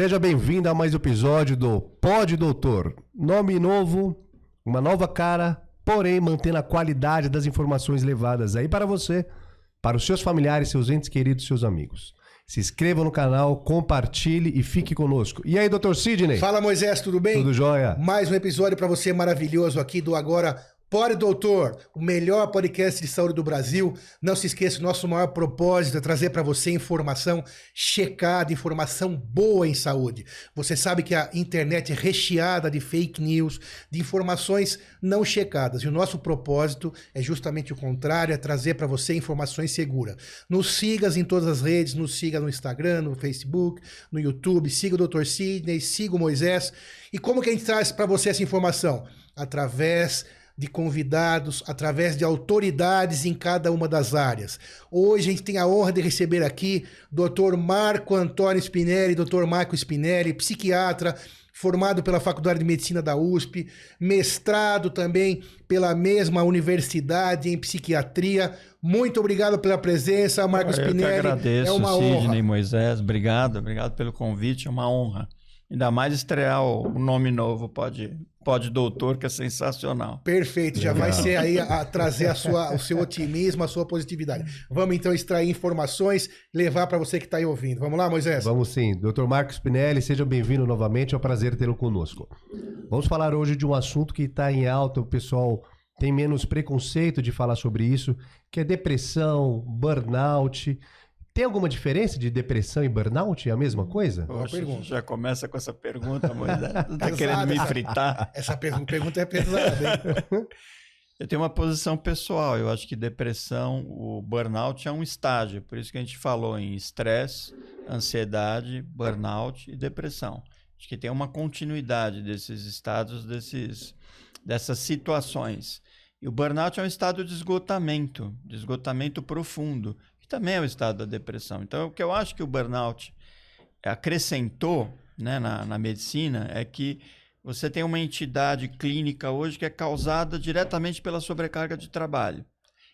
Seja bem-vindo a mais um episódio do Pod Doutor. Nome novo, uma nova cara, porém mantendo a qualidade das informações levadas aí para você, para os seus familiares, seus entes queridos, seus amigos. Se inscreva no canal, compartilhe e fique conosco. E aí, doutor Sidney? Fala, Moisés, tudo bem? Tudo jóia? Mais um episódio para você maravilhoso aqui do Agora Pode Doutor, o melhor podcast de saúde do Brasil. Não se esqueça, nosso maior propósito é trazer para você informação checada, informação boa em saúde. Você sabe que a internet é recheada de fake news, de informações não checadas. E o nosso propósito é justamente o contrário, é trazer para você informações seguras. Nos siga em todas as redes, nos siga no Instagram, no Facebook, no YouTube, siga o Dr. Sidney, siga o Moisés. E como que a gente traz para você essa informação? Através de convidados, através de autoridades em cada uma das áreas. Hoje a gente tem a honra de receber aqui Dr. Marco Antônio Spinelli, Dr. Marco Spinelli, psiquiatra, formado pela Faculdade de Medicina da USP, mestrado também pela mesma universidade em psiquiatria. Muito obrigado pela presença, Marco Spinelli. Eu que agradeço, é uma Sidney honra. Moisés, obrigado, obrigado pelo convite, é uma honra. Ainda mais estrear o nome novo, pode, pode doutor, que é sensacional. Perfeito, já Legal. vai ser aí a, a trazer a sua, o seu otimismo, a sua positividade. Vamos então extrair informações, levar para você que está aí ouvindo. Vamos lá, Moisés? Vamos sim. Dr. Marcos Pinelli, seja bem-vindo novamente, é um prazer tê-lo conosco. Vamos falar hoje de um assunto que está em alta, o pessoal tem menos preconceito de falar sobre isso, que é depressão, burnout. Tem alguma diferença de depressão e burnout? É a mesma coisa? Poxa, pergunta. Já começa com essa pergunta, Moisés. Tá querendo me fritar? Essa pergunta é pesada. Eu tenho uma posição pessoal. Eu acho que depressão, o burnout é um estágio. Por isso que a gente falou em estresse, ansiedade, burnout e depressão. Acho que tem uma continuidade desses estados, desses, dessas situações. E o burnout é um estado de esgotamento, de esgotamento profundo, também é o estado da depressão. Então, o que eu acho que o burnout acrescentou né, na, na medicina é que você tem uma entidade clínica hoje que é causada diretamente pela sobrecarga de trabalho.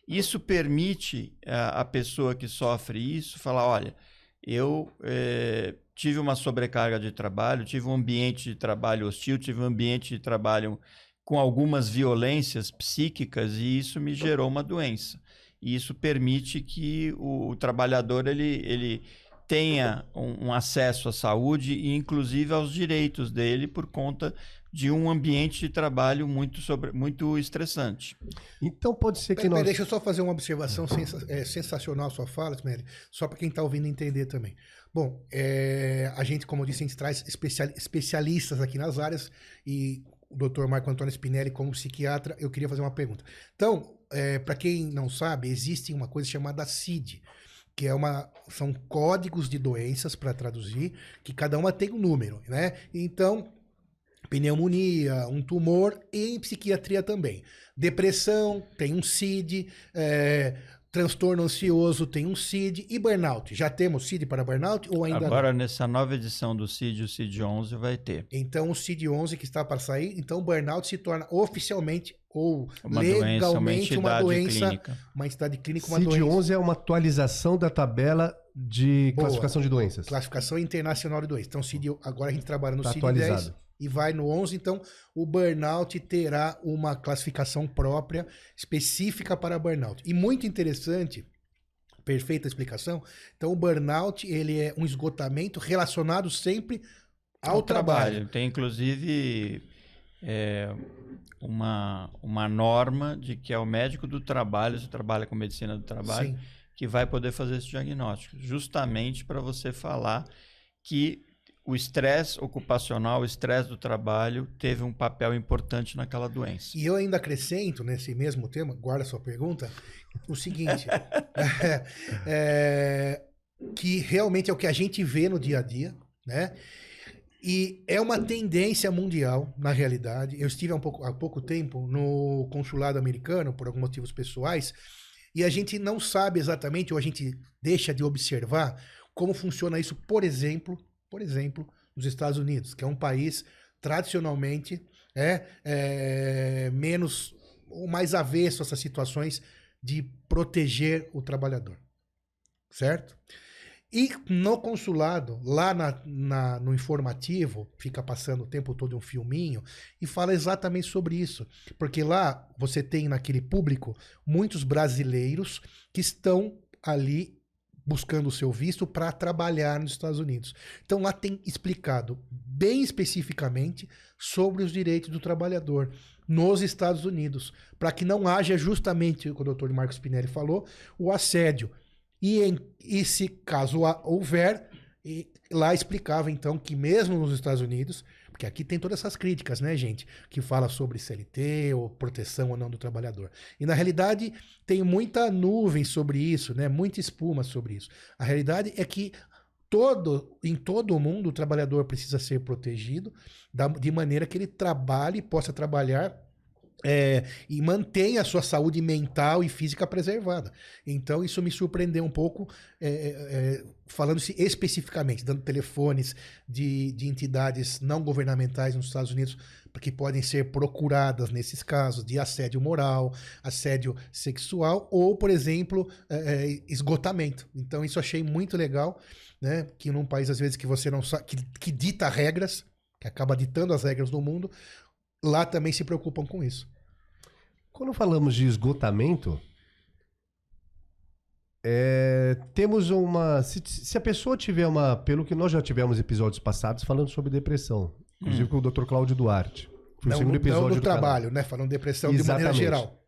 Isso permite a, eh, a pessoa que sofre isso falar: olha, eu é, tive uma sobrecarga de trabalho, tive um ambiente de trabalho hostil, tive um ambiente de trabalho com algumas violências psíquicas e isso me gerou uma doença e isso permite que o, o trabalhador ele, ele tenha um, um, acesso à saúde e inclusive aos direitos dele por conta de um ambiente de trabalho muito, sobre, muito estressante. Então pode ser que pera, nós... Pera, deixa eu só fazer uma observação sensa, é, sensacional a sua fala, Smery, só para quem está ouvindo entender também. Bom, é, a gente, como eu disse, a gente traz especial, especialistas aqui nas áreas e o doutor Marco Antônio Spinelli, como psiquiatra, eu queria fazer uma pergunta. Então, é, para quem não sabe, existe uma coisa chamada CID, que é uma são códigos de doenças para traduzir, que cada uma tem um número, né? Então, pneumonia, um tumor e em psiquiatria também. Depressão tem um CID, é, transtorno ansioso tem um CID e burnout. Já temos CID para burnout ou ainda Agora, não? nessa nova edição do CID, o CID 11 vai ter. Então, o CID 11 que está para sair, então o burnout se torna oficialmente ou uma legalmente doença, uma, uma doença, clínica. uma entidade clínica, uma CID doença. 11 é uma atualização da tabela de Boa. classificação de doenças. Classificação internacional de doenças. Então, CID, agora a gente trabalha no tá CID atualizado. 10 e vai no 11, então o burnout terá uma classificação própria específica para burnout. E muito interessante, perfeita explicação. Então o burnout, ele é um esgotamento relacionado sempre ao, ao trabalho. trabalho. Tem inclusive é, uma, uma norma de que é o médico do trabalho, você trabalha com medicina do trabalho, Sim. que vai poder fazer esse diagnóstico, justamente para você falar que o estresse ocupacional, o estresse do trabalho teve um papel importante naquela doença. E eu ainda acrescento nesse mesmo tema, guarda sua pergunta, o seguinte: é, é, que realmente é o que a gente vê no dia a dia, né? E é uma tendência mundial, na realidade. Eu estive há, um pouco, há pouco tempo no consulado americano, por alguns motivos pessoais, e a gente não sabe exatamente, ou a gente deixa de observar como funciona isso, por exemplo, por exemplo, nos Estados Unidos, que é um país tradicionalmente é, é menos ou mais avesso a essas situações de proteger o trabalhador, certo? E no consulado, lá na, na- no informativo, fica passando o tempo todo um filminho e fala exatamente sobre isso. Porque lá você tem naquele público muitos brasileiros que estão ali buscando o seu visto para trabalhar nos Estados Unidos. Então lá tem explicado bem especificamente sobre os direitos do trabalhador nos Estados Unidos, para que não haja justamente o que o Dr. Marcos Pinelli falou, o assédio. E, em, e se caso houver, lá explicava então que mesmo nos Estados Unidos, porque aqui tem todas essas críticas, né, gente, que fala sobre CLT ou proteção ou não do trabalhador. E na realidade tem muita nuvem sobre isso, né, muita espuma sobre isso. A realidade é que todo, em todo o mundo o trabalhador precisa ser protegido da- de maneira que ele trabalhe, possa trabalhar é, e mantenha a sua saúde mental e física preservada. Então, isso me surpreendeu um pouco, é, é, é, falando-se especificamente, dando telefones de, de entidades não governamentais nos Estados Unidos que podem ser procuradas nesses casos de assédio moral, assédio sexual ou, por exemplo, é, é, esgotamento. Então, isso achei muito legal, né? Que num país, às vezes, que você não sabe, que, que dita regras, que acaba ditando as regras do mundo, lá também se preocupam com isso. Quando falamos de esgotamento, é, temos uma. Se, se a pessoa tiver uma. Pelo que nós já tivemos episódios passados falando sobre depressão, inclusive com o Dr. Cláudio Duarte. Foi não, o segundo não episódio do, do canal. trabalho, né? Falando depressão de maneira Exatamente. geral.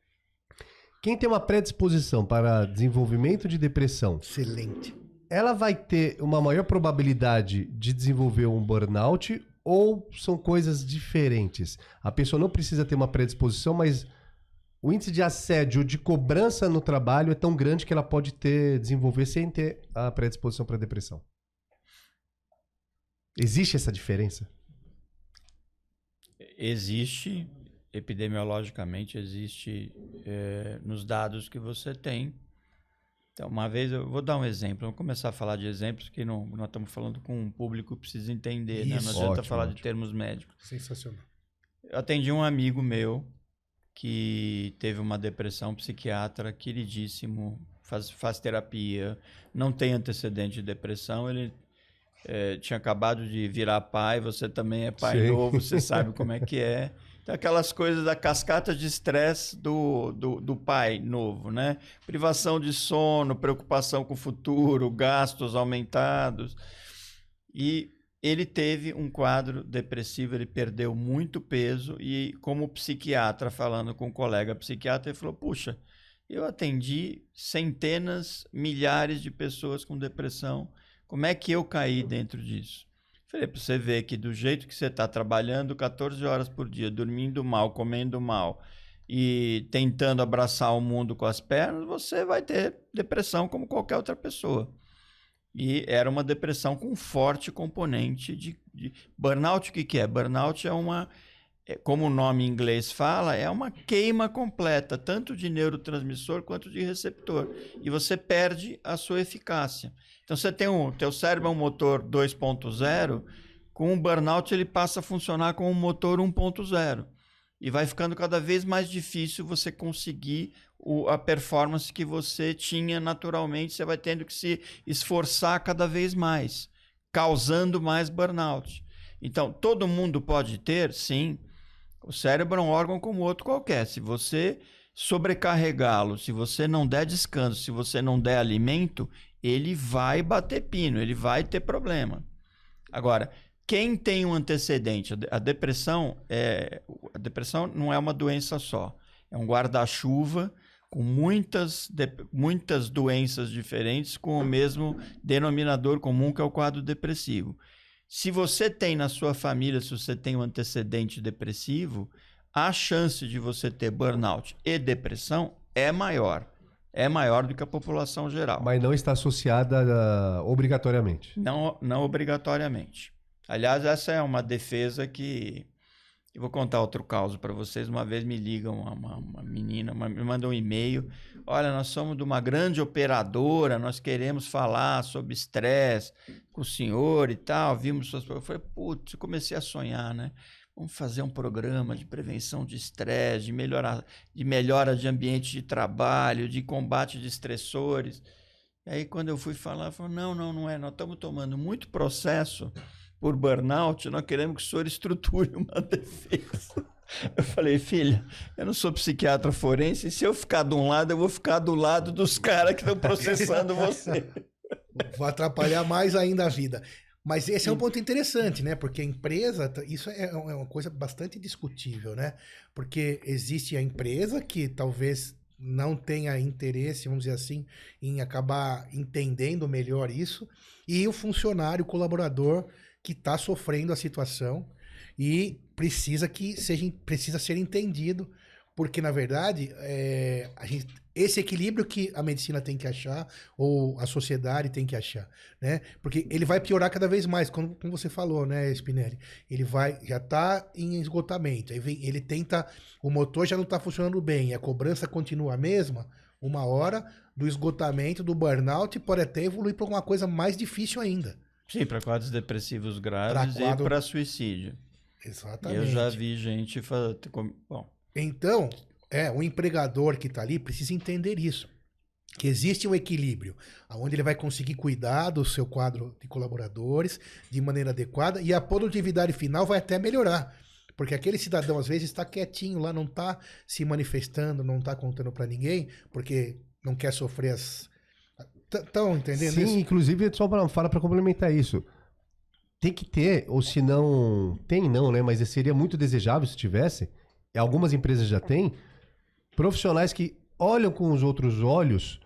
Quem tem uma predisposição para desenvolvimento de depressão, Excelente. ela vai ter uma maior probabilidade de desenvolver um burnout ou são coisas diferentes? A pessoa não precisa ter uma predisposição, mas o índice de assédio, de cobrança no trabalho é tão grande que ela pode ter desenvolver sem ter a predisposição para depressão. Existe essa diferença? Existe, epidemiologicamente, existe eh, nos dados que você tem. Então, uma vez, eu vou dar um exemplo. Vamos começar a falar de exemplos que não, nós estamos falando com um público que precisa entender, né? Isso. Não adianta Ótimo, falar de ótimo. termos médicos. Sensacional. Eu atendi um amigo meu que teve uma depressão psiquiatra queridíssimo, faz, faz terapia, não tem antecedente de depressão, ele eh, tinha acabado de virar pai, você também é pai Sim. novo, você sabe como é que é. Então, aquelas coisas da cascata de estresse do, do, do pai novo, né? Privação de sono, preocupação com o futuro, gastos aumentados. E ele teve um quadro depressivo, ele perdeu muito peso e como psiquiatra, falando com um colega psiquiatra, ele falou: "Puxa, eu atendi centenas, milhares de pessoas com depressão. Como é que eu caí dentro disso?" Falei, para você ver que do jeito que você está trabalhando 14 horas por dia, dormindo mal, comendo mal e tentando abraçar o mundo com as pernas, você vai ter depressão como qualquer outra pessoa. E era uma depressão com forte componente de, de- burnout. O que, que é? Burnout é uma, é, como o nome em inglês fala, é uma queima completa, tanto de neurotransmissor quanto de receptor. E você perde a sua eficácia. Então você tem um, teu cérebro é um motor 2.0, com o burnout ele passa a funcionar como um motor 1.0. E vai ficando cada vez mais difícil você conseguir o- a performance que você tinha naturalmente, você vai tendo que se esforçar cada vez mais, causando mais burnout. Então, todo mundo pode ter, sim. O cérebro é um órgão como outro qualquer. Se você sobrecarregá-lo, se você não der descanso, se você não der alimento, ele vai bater pino, ele vai ter problema. Agora, quem tem um antecedente, a de- a depressão é a depressão não é uma doença só, é um guarda-chuva com muitas, de- muitas doenças diferentes com o mesmo denominador comum que é o quadro depressivo. Se você tem na sua família, se você tem um antecedente depressivo, a chance de você ter burnout e depressão é maior. É maior do que a população geral. Mas não está associada ah, obrigatoriamente. Não, não obrigatoriamente. Aliás, essa é uma defesa que. Eu vou contar outro caso para vocês. Uma vez me liga uma, uma, menina, uma- me manda um e-mail. Olha, nós somos de uma grande operadora, nós queremos falar sobre estresse com o senhor e tal. Vimos suas. Eu falei, putz, comecei a sonhar, né? Vamos fazer um programa de prevenção de estresse, de, de melhora de ambiente de trabalho, de combate de estressores. E aí, quando eu fui falar, falou: não, não, não é. Nós estamos tomando muito processo por burnout, nós queremos que o senhor estruture uma defesa. Eu falei, filha, eu não sou psiquiatra forense, se eu ficar de um lado, eu vou ficar do lado dos caras que estão processando você. Vou atrapalhar mais ainda a vida. Mas esse é um ponto interessante, né? Porque a empresa, isso é, é uma coisa bastante discutível, né? Porque existe a empresa que talvez não tenha interesse, vamos dizer assim, em acabar entendendo melhor isso, e o funcionário, o colaborador que está sofrendo a situação e precisa que seja precisa ser entendido, porque na verdade é, a gente, esse equilíbrio que a medicina tem que achar ou a sociedade tem que achar, né? Porque ele vai piorar cada vez mais, como, como você falou, né, Spinelli? Ele vai já está em esgotamento, aí vem, ele tenta o motor já não está funcionando bem, a cobrança continua a mesma, uma hora do esgotamento, do burnout pode até evoluir para alguma coisa mais difícil ainda. Sim, para quadros depressivos graves pra quadro... e para suicídio. Exatamente. Eu já vi gente fazer. Bom. Então, é, o empregador que está ali precisa entender isso. Que existe um equilíbrio, onde ele vai conseguir cuidar do seu quadro de colaboradores de maneira adequada e a produtividade final vai até melhorar. Porque aquele cidadão, às vezes, está quietinho lá, não está se manifestando, não está contando para ninguém, porque não quer sofrer as. Estão entendendo Sim, isso? inclusive, só para fala para complementar isso. Tem que ter, ou se não. Tem não, né? Mas seria muito desejável se tivesse. Algumas empresas já têm profissionais que olham com os outros olhos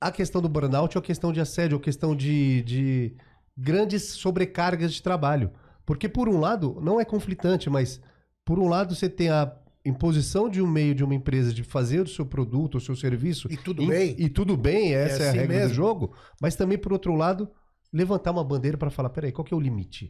a questão do burnout ou a questão de assédio, ou a questão de, de grandes sobrecargas de trabalho. Porque, por um lado, não é conflitante, mas por um lado você tem a imposição de um meio de uma empresa de fazer o seu produto, o seu serviço. E tudo bem. E tudo bem, essa é, é a assim regra mesmo. do jogo. Mas também, por outro lado, levantar uma bandeira para falar: peraí, qual que é o limite?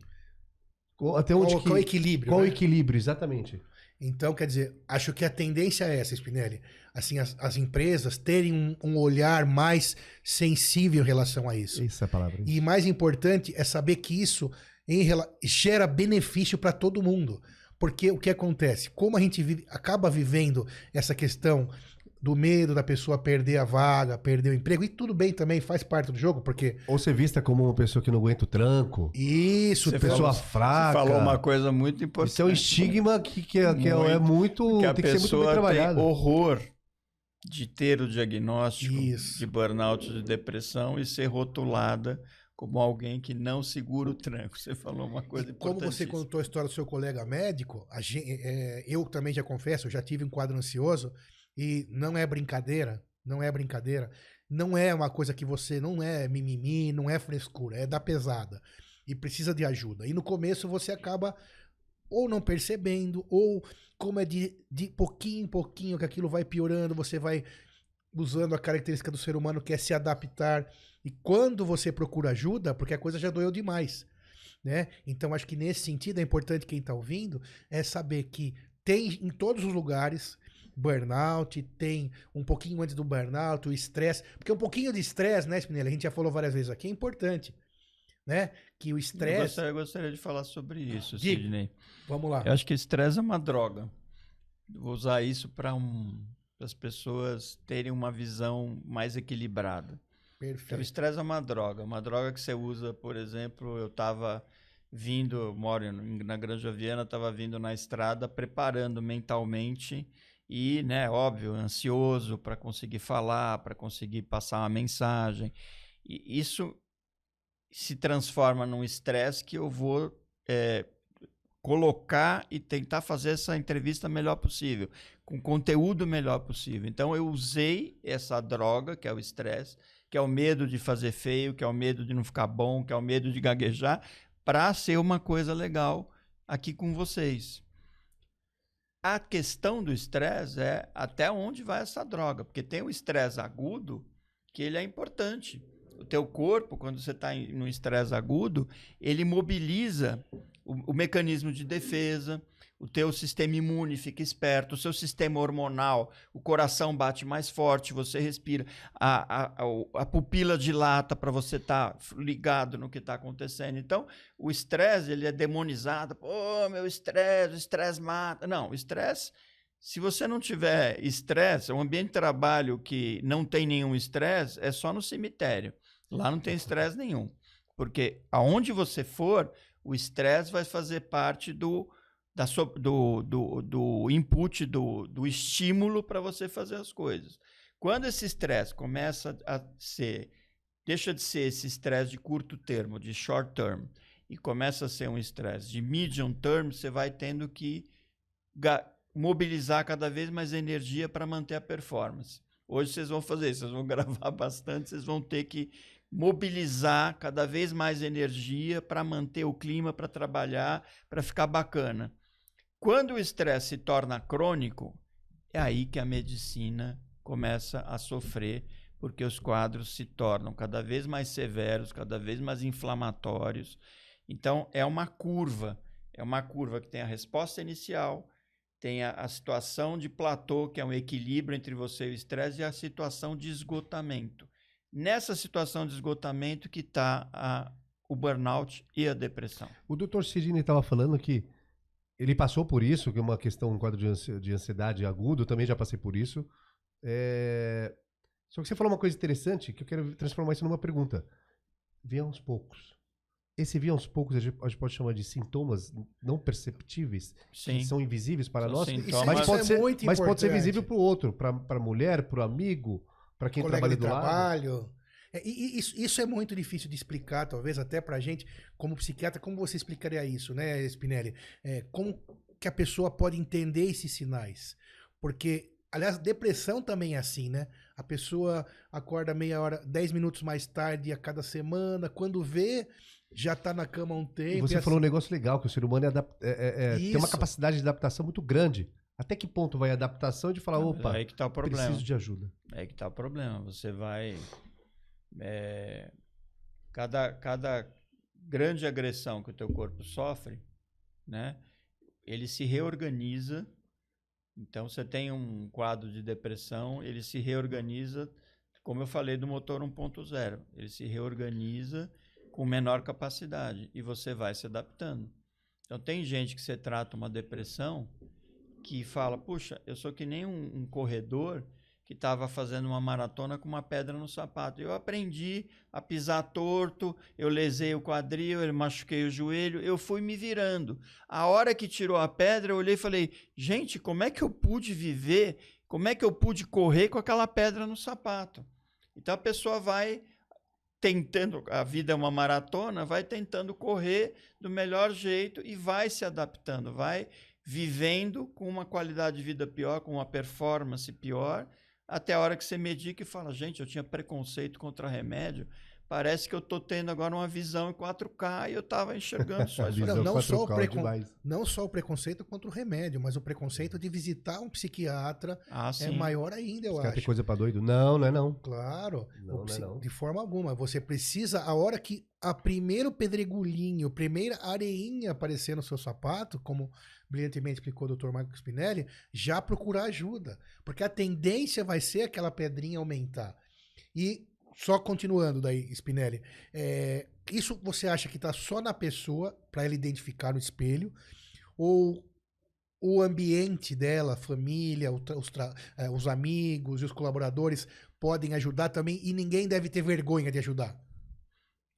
Até onde qual, que, qual é o equilíbrio? Qual né? o equilíbrio, exatamente. Então, quer dizer, acho que a tendência é essa, Spinelli. Assim, as, as empresas terem um, um, olhar mais sensível em relação a isso. Isso é a palavra. E mais importante é saber que isso em, gera benefício para todo mundo. Porque o que acontece? Como a gente vive, acaba vivendo essa questão do medo da pessoa perder a vaga, perder o emprego. E tudo bem também, faz parte do jogo, porque. Ou ser vista como uma pessoa que não aguenta o tranco. Isso, você pessoa falou, fraca. Você falou uma coisa muito importante. Isso é um estigma que, que, é, que é muito, é muito. Que a tem pessoa que ser muito bem trabalhado. tem horror de ter o diagnóstico Isso. de burnout, de depressão e ser rotulada como alguém que não segura o tranco. Você falou uma coisa e importante. Como você contou a história do seu colega médico, gente, é, eu também já confesso, eu já tive um quadro ansioso. E não é brincadeira, não é brincadeira. Não é uma coisa que você não é mimimi, não é frescura, é da pesada. E precisa de ajuda. E no começo você acaba ou não percebendo, ou como é de, de pouquinho em pouquinho que aquilo vai piorando, você vai usando a característica do ser humano que é se adaptar. E quando você procura ajuda, porque a coisa já doeu demais. Né? Então acho que nesse sentido é importante quem está ouvindo é saber que tem em todos os lugares burnout, tem um pouquinho antes do burnout, o estresse. Porque um pouquinho de estresse, né, Spinelli? A gente já falou várias vezes aqui, é importante. Né? Que o estresse. Eu gostaria, eu gostaria de falar sobre isso, Diga. Sidney. Vamos lá. Eu acho que estresse é uma droga. Vou usar isso para um, as pessoas terem uma visão mais equilibrada. Perfeito. Então, o estresse é uma droga. Uma droga que você usa, por exemplo, eu estava vindo, moro na Granja Viana, estava vindo na estrada, preparando mentalmente e, né, óbvio, ansioso para conseguir falar, para conseguir passar uma mensagem. E isso se transforma num estresse que eu vou é, colocar e tentar fazer essa entrevista melhor possível, com conteúdo melhor possível. Então eu usei essa droga, que é o estresse, que é o medo de fazer feio, que é o medo de não ficar bom, que é o medo de gaguejar, para ser uma coisa legal aqui com vocês. A questão do estresse é até onde vai essa droga, porque tem o estresse agudo que ele é importante. O teu corpo, quando você está no estresse agudo, ele mobiliza o, o, mecanismo de defesa, o teu sistema imune fica esperto, o seu sistema hormonal, o coração bate mais forte, você respira, a, a, a, pupila dilata para você estar tá ligado no que está acontecendo. Então, o estresse ele é demonizado. Pô, meu estresse, o estresse mata. Não, o estresse Se você não tiver estresse, um ambiente de trabalho que não tem nenhum estresse é só no cemitério. Lá não tem estresse nenhum. Porque aonde você for, o estresse vai fazer parte do, da sua, do, do, do input, do, do estímulo para você fazer as coisas. Quando esse estresse começa a ser, deixa de ser esse estresse de curto termo, de short term, e começa a ser um estresse de medium term, você vai tendo que mobilizar cada vez mais energia para manter a performance. Hoje vocês vão fazer vocês vão gravar bastante, vocês vão ter que mobilizar cada vez mais energia para manter o clima, para trabalhar, para ficar bacana. Quando o estresse se torna crônico, é aí que a medicina começa a sofrer, porque os quadros se tornam cada vez mais severos, cada vez mais inflamatórios. Então, é uma curva. É uma curva que tem a resposta inicial, tem a, a situação de platô, que é um equilíbrio entre você e o estresse, e a situação de esgotamento nessa situação de esgotamento que está o burnout e a depressão. O doutor Sidney estava falando que ele passou por isso, que é uma questão, um quadro de ansiedade agudo, também já passei por isso. É... Só que você falou uma coisa interessante que eu quero transformar isso numa pergunta. Vem aos poucos. Esse vir aos poucos a gente pode chamar de sintomas não perceptíveis, Sim. que são invisíveis para são nós, mas, pode, é ser, mas pode ser visível para o outro, para a mulher, para o amigo, para quem trabalha do trabalho. lado. É, e, isso, isso é muito difícil de explicar, talvez até para gente, como psiquiatra, como você explicaria isso, né, Spinelli? É, como que a pessoa pode entender esses sinais? Porque, aliás, depressão também é assim, né? A pessoa acorda meia hora, dez minutos mais tarde a cada semana, quando vê, já está na cama há um tempo. E você e falou assim... um negócio legal, que o ser humano é, é, é, tem uma capacidade de adaptação muito grande. Até que ponto vai a adaptação de falar, opa, é aí que tá o problema. preciso de ajuda? É aí que tá o problema. Você vai... É, cada, cada grande agressão que o teu corpo sofre, né? Ele se reorganiza. Então, você tem um quadro de depressão, ele se reorganiza, como eu falei do motor 1.0. Ele se reorganiza com menor capacidade e você vai se adaptando. Então, tem gente que você trata uma depressão que fala: Puxa, eu sou que nem um, um corredor que estava fazendo uma maratona com uma pedra no sapato. Eu aprendi a pisar torto, eu lesei o quadril, eu machuquei o joelho, eu fui me virando. A hora que tirou a pedra, eu olhei e falei: Gente, como é que eu pude viver? Como é que eu pude correr com aquela pedra no sapato? Então a pessoa vai tentando, a vida é uma maratona, vai tentando correr do melhor jeito e vai se adaptando, vai vivendo com uma qualidade de vida pior, com uma performance pior, até a hora que você medica e fala, gente, eu tinha preconceito contra remédio, parece que eu estou tendo agora uma visão em 4K e eu estava enxergando só isso. não, não, só o precon... não só o preconceito contra o remédio, mas o preconceito de visitar um psiquiatra ah, é maior ainda, eu acho. Tem coisa para doido? Não, não é não. Claro, não, não, é não. de forma alguma. Você precisa, a hora que a primeiro pedregulhinho, a primeira areinha aparecer no seu sapato, como brilhantemente explicou o Dr. Marco Spinelli, já procurar ajuda. Porque a tendência vai ser aquela pedrinha aumentar. E só continuando daí, Spinelli, é, isso você acha que está só na pessoa para ela identificar no espelho? Ou o ambiente dela, família, os, é, os amigos e os colaboradores podem ajudar também e ninguém deve ter vergonha de ajudar?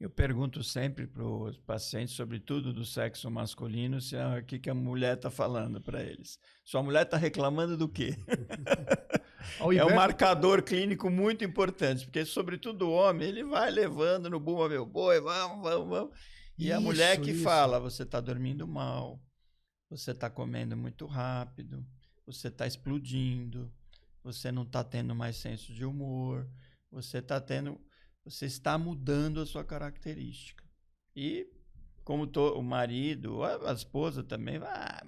Eu pergunto sempre para os pacientes, sobretudo do sexo masculino, se é o que, que a mulher está falando para eles. Sua mulher está reclamando do quê? é um marcador clínico muito importante, porque, sobretudo, o homem, ele vai levando no bumba meu boi, vamos, vamos, vamos. E isso, a mulher que isso. fala: você está dormindo mal, você está comendo muito rápido, você está explodindo, você não está tendo mais senso de humor, você está tendo você está mudando a sua característica. E como to, o marido, a, a esposa também, ah,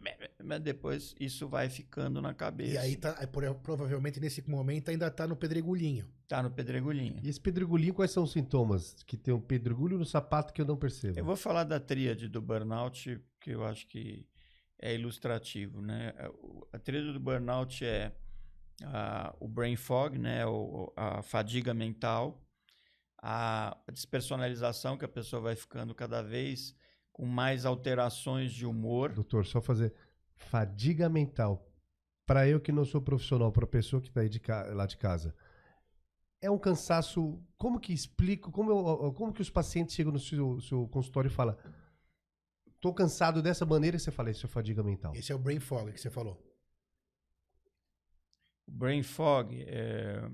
mas, mas, depois isso vai ficando na cabeça. E aí tá, provavelmente nesse momento ainda está no pedregulhinho. Está no pedregulhinho. E esse pedregulhinho, quais são os sintomas? Que tem um pedregulho no sapato que eu não percebo. Eu vou falar da tríade do burnout, que eu acho que é ilustrativo, né? A tríade do burnout é uh, o brain fog, né, o, a fadiga mental, a despersonalização, que a pessoa vai ficando cada vez com mais alterações de humor. Doutor, só fazer fadiga mental. Para eu que não sou profissional, para a pessoa que está aí de lá de casa, é um cansaço. Como que explico? Como, eu, como que os pacientes chegam no seu, seu consultório e falam: Tô cansado dessa maneira e você fala, isso é fadiga mental. Esse é o brain fog que você falou. O brain fog, é,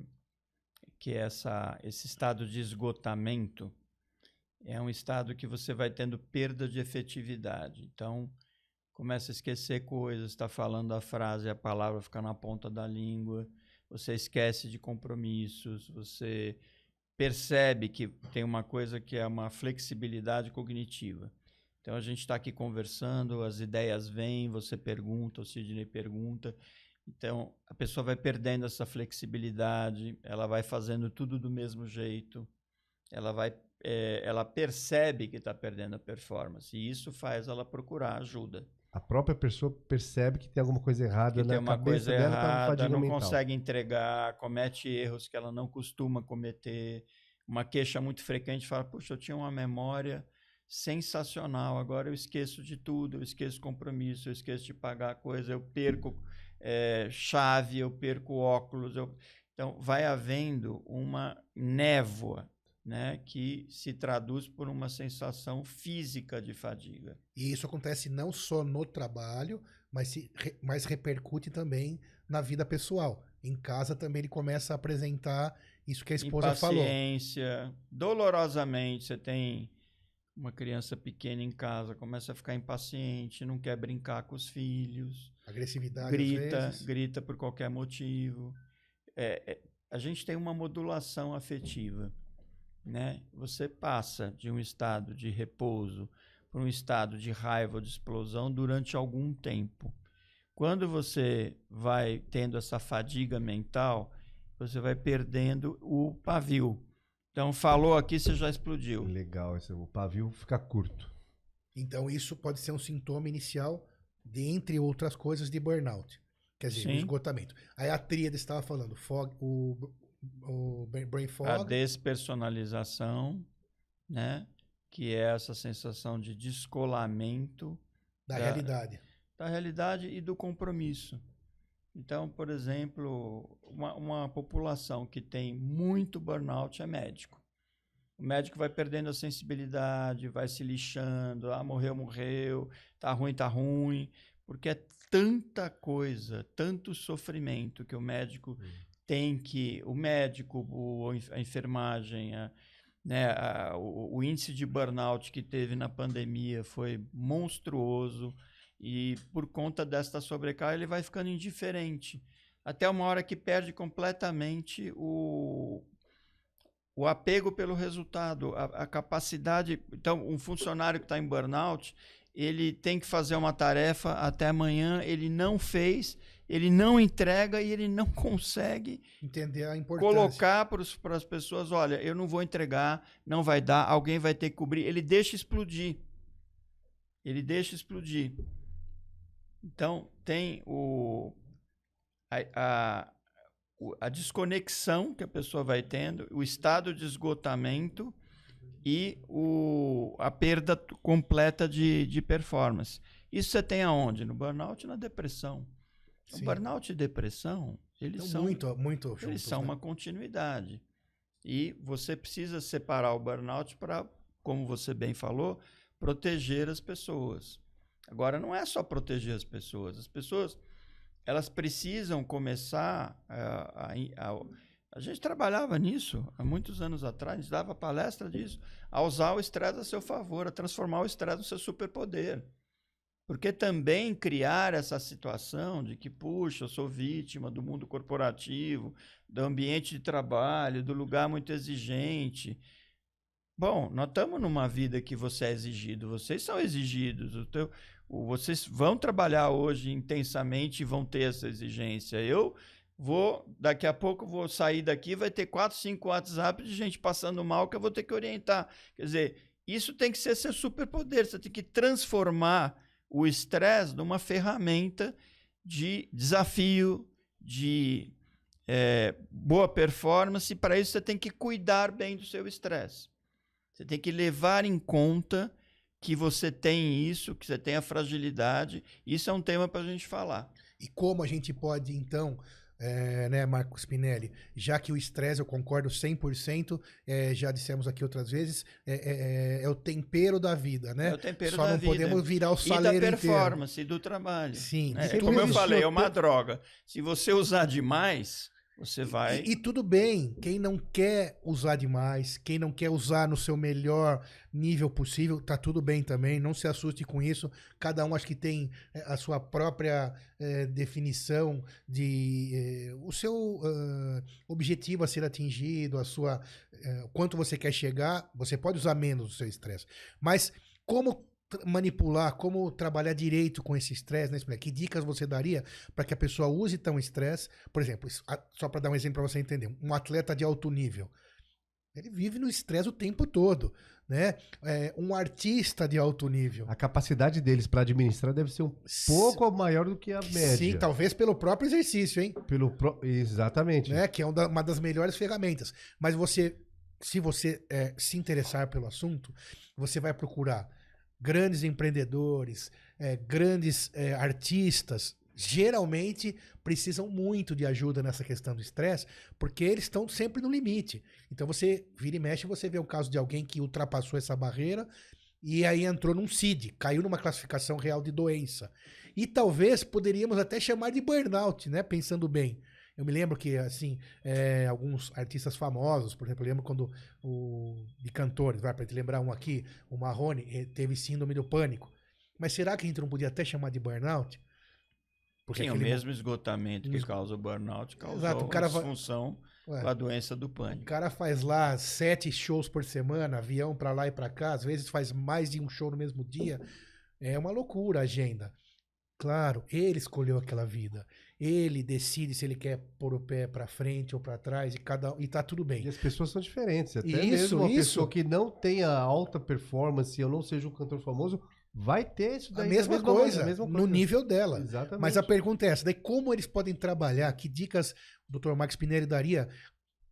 que é essa, esse estado de esgotamento, é um estado que você vai tendo perda de efetividade. Então, começa a esquecer coisas, está falando a frase, a palavra fica na ponta da língua, você esquece de compromissos, você percebe que tem uma coisa que é uma flexibilidade cognitiva. Então a gente está aqui conversando, as ideias vêm, você pergunta, o Sidney pergunta. Então a pessoa vai perdendo essa flexibilidade, ela vai fazendo tudo do mesmo jeito, ela vai, é, ela percebe que está perdendo a performance e isso faz ela procurar ajuda. A própria pessoa percebe que tem alguma coisa errada que na tem uma cabeça coisa dela, tá errada, não mental. consegue entregar, comete erros que ela não costuma cometer. Uma queixa muito frequente fala: puxa, eu tinha uma memória sensacional. Agora eu esqueço de tudo, eu esqueço compromisso, eu esqueço de pagar a coisa, eu perco é, chave, eu perco óculos. Eu... Então, vai havendo uma névoa né, que se traduz por uma sensação física de fadiga. E isso acontece não só no trabalho, mas, se, mas repercute também na vida pessoal. Em casa também ele começa a apresentar isso que a esposa falou. Impaciência, dolorosamente, você tem uma criança pequena em casa começa a ficar impaciente, não quer brincar com os filhos. Agressividade. Grita, grita por qualquer motivo. É, é, a gente tem uma modulação afetiva. Né? Você passa de um estado de repouso para um estado de raiva ou de explosão durante algum tempo. Quando você vai tendo essa fadiga mental, você vai perdendo o pavio. Então, falou aqui, você já explodiu. Legal, esse, o pavio fica curto. Então, isso pode ser um sintoma inicial, de, entre outras coisas, de burnout. Quer dizer, Sim. esgotamento. Aí a tríade estava falando, fog, o, o brain fog. A despersonalização, né? Que é essa sensação de descolamento da, da realidade. Da realidade e do compromisso. Então, por exemplo, uma, uma população que tem muito burnout é médico. O médico vai perdendo a sensibilidade, vai se lixando, ah, morreu, morreu, tá ruim, tá ruim, porque é tanta coisa, tanto sofrimento que o médico hum. tem que, o médico, o, a enfermagem, a, né, a, o, o índice de burnout que teve na pandemia foi monstruoso. E por conta desta sobrecarga, ele vai ficando indiferente. Até uma hora que perde completamente o, o apego pelo resultado, a, a capacidade. Então, um funcionário que está em burnout, ele tem que fazer uma tarefa até amanhã, ele não fez, ele não entrega e ele não consegue entender a importância. Colocar para as pessoas: olha, eu não vou entregar, não vai dar, alguém vai ter que cobrir. Ele deixa explodir. Ele deixa explodir. Então, tem o, a, a, a desconexão que a pessoa vai tendo, o estado de esgotamento e o, a perda completa de, de performance. Isso você tem aonde? No burnout e na depressão. O burnout e depressão, eles então, são muito, muito juntos, eles são né? uma continuidade. E você precisa separar o burnout para, como você bem falou, proteger as pessoas. Agora, não é só proteger as pessoas. As pessoas elas precisam começar a, a, a, a gente trabalhava nisso há muitos anos atrás, a gente dava palestra disso, a usar o estresse a seu favor, a transformar o estresse no seu superpoder. Porque também criar essa situação de que, puxa, eu sou vítima do mundo corporativo, do ambiente de trabalho, do lugar muito exigente, Bom, nós estamos numa vida que você é exigido, vocês são exigidos, o teu, vocês vão trabalhar hoje intensamente e vão ter essa exigência. Eu vou, daqui a pouco vou sair daqui, vai ter quatro, cinco WhatsApp de gente passando mal que eu vou ter que orientar. Quer dizer, isso tem que ser seu superpoder, você tem que transformar o estresse numa ferramenta de desafio, de é, boa performance, para isso você tem que cuidar bem do seu estresse. Você tem que levar em conta que você tem isso, que você tem a fragilidade. Isso é um tema para a gente falar. E como a gente pode, então, é, né, Marco Spinelli, já que o estresse, eu concordo 100%, é, já dissemos aqui outras vezes, é, é, é o tempero da vida, né? É o tempero Só da não vida. podemos virar o E saleiro da inteiro. performance, e do trabalho. Sim, É, e tudo como eu falei, é uma droga. Se você usar demais, você vai. E, e tudo bem, quem não quer usar demais, quem não quer usar no seu melhor nível possível, tá tudo bem também, não se assuste com isso. Cada um acho que tem eh, a sua própria eh, definição de eh, o seu ah, objetivo a ser atingido, a sua eh, quanto você quer chegar. Você pode usar menos o seu estresse, mas como manipular, como trabalhar direito com esse estresse, né? Que dicas você daria para que a pessoa use tão estresse? Por exemplo, só para dar um exemplo para você entender, um atleta de alto nível, ele vive no estresse o tempo todo, né? É, um artista de alto nível. A capacidade deles para administrar deve ser um pouco maior do que a média. Sim, talvez pelo próprio exercício, hein? Pelo pro- Exatamente. né? Que é um uma das melhores ferramentas. Mas você, se você é, se interessar pelo assunto, você vai procurar grandes empreendedores, é, grandes é, artistas. Geralmente precisam muito de ajuda nessa questão do estresse, porque eles estão sempre no limite. Então você vira e mexe, você vê o caso de alguém que ultrapassou essa barreira e aí entrou num CID, caiu numa classificação real de doença. E talvez poderíamos até chamar de burnout, né? Pensando bem. Eu me lembro que, assim, é, alguns artistas famosos, por exemplo, eu lembro quando o. de cantores, vai para te lembrar um aqui, o Marrone, eh, teve síndrome do pânico. Mas será que a gente não podia até chamar de burnout? Sim, o mesmo esgotamento que causa o burnout causa Exato, o cara a vai- disfunção Ué, com a doença do o pânico. cara faz lá sete shows por semana, avião pra lá e pra cá, às vezes faz mais de um show no mesmo dia. É uma loucura a agenda. Claro, ele escolheu aquela vida. Ele decide se ele quer pôr o pé pra frente ou pra trás e cada e tá tudo E bem. as pessoas são diferentes. Até Isso, mesmo uma isso. pessoa que não tenha alta performance, eu não seja um cantor famoso, vai ter isso A daí. mesma, da coisa, a mesma no coisa. nível dela. Exatamente. Mas a pergunta é essa, daí como eles podem trabalhar? Que dicas o Dr. Max Pinelli daria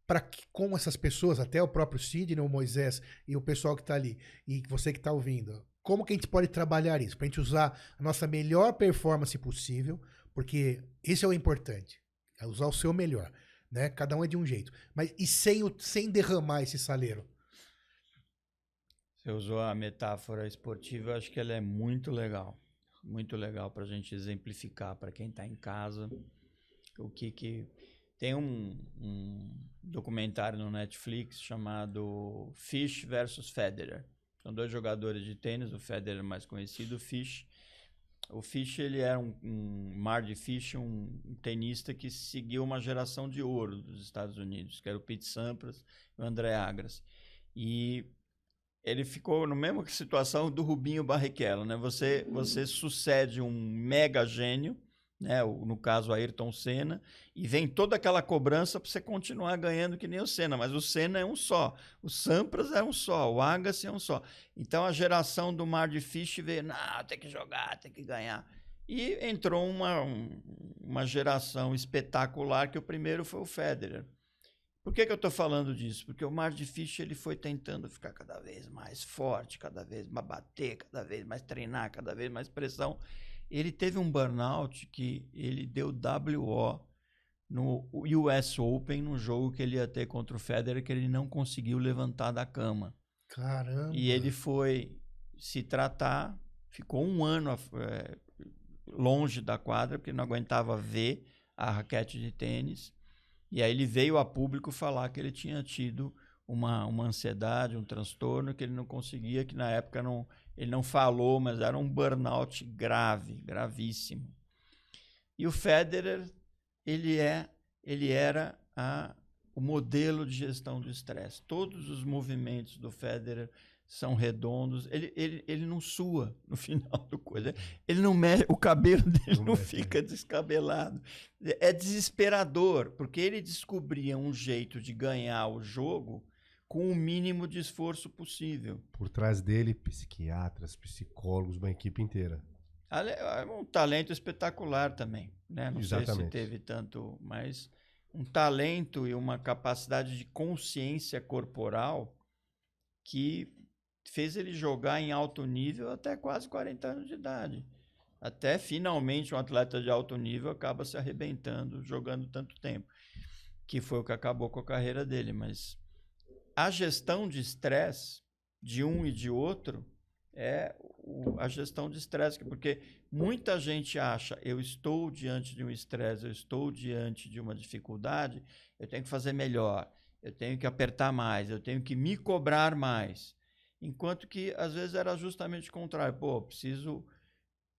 para que com essas pessoas, até o próprio Sidney, o Moisés e o pessoal que está ali, e você que está ouvindo, como que a gente pode trabalhar isso? Para a gente usar a nossa melhor performance possível, porque isso é o importante, é usar o seu melhor, né? Cada um é de um jeito, mas e sem, o, sem derramar esse saleiro. Você usou a metáfora esportiva, eu acho que ela é muito legal. Muito legal para a gente exemplificar para quem está em casa o que que. Tem um, um documentário no Netflix chamado Fish versus Federer. São dois jogadores de tênis, o Federer mais conhecido, o Fish. O Fish ele era um, um Mar de Fish, um, tenista que seguiu uma geração de ouro dos Estados Unidos, que era o Pete Sampras e o André Agassi. E ele ficou na mesma situação do Rubinho Barrichello, né? Você, você sucede um mega gênio, né? No caso Ayrton Senna, e vem toda aquela cobrança para você continuar ganhando que nem o Senna, mas o Senna é um só, o Sampras é um só, o Agassi é um só. Então a geração do Mar de Fish veio, não, tem que jogar, tem que ganhar. E entrou uma, um- uma geração espetacular, que o primeiro foi o Federer. Por que, que eu estou falando disso? Porque o Mar de Fish ele foi tentando ficar cada vez mais forte, cada vez mais bater, cada vez mais treinar, cada vez mais pressão. Ele teve um burnout que ele deu WO no US Open, no jogo que ele ia ter contra o Federer, que ele não conseguiu levantar da cama. Caramba. E ele foi se tratar, ficou um ano eh, longe da quadra, porque não aguentava ver a raquete de tênis. E aí ele veio a público falar que ele tinha tido uma, uma ansiedade, um transtorno, que ele não conseguia, que na época não, ele não falou, mas era um burnout grave, gravíssimo. E o Federer, ele é, ele era a, o modelo de gestão do estresse. Todos os movimentos do Federer são redondos. Ele, ele, ele não sua no final do coisa. Ele não mexe, o cabelo dele Não não, mexe, fica descabelado. É desesperador, porque ele descobria um jeito de ganhar o jogo com o mínimo de esforço possível. Por trás dele, psiquiatras, psicólogos, uma equipe inteira. É um talento espetacular também, né? Não sei se Exatamente. teve tanto, mas um talento e uma capacidade de consciência corporal que fez ele jogar em alto nível até quase 40 anos de idade. Até finalmente um atleta de alto nível acaba se arrebentando jogando tanto tempo, que foi o que acabou com a carreira dele. Mas a gestão de estresse de um e de outro é o, a gestão de estresse, porque muita gente acha eu estou diante de um estresse, eu estou diante de uma dificuldade, eu tenho que fazer melhor, eu tenho que apertar mais, eu tenho que me cobrar mais. Enquanto que às vezes era justamente o contrário. Pô, preciso.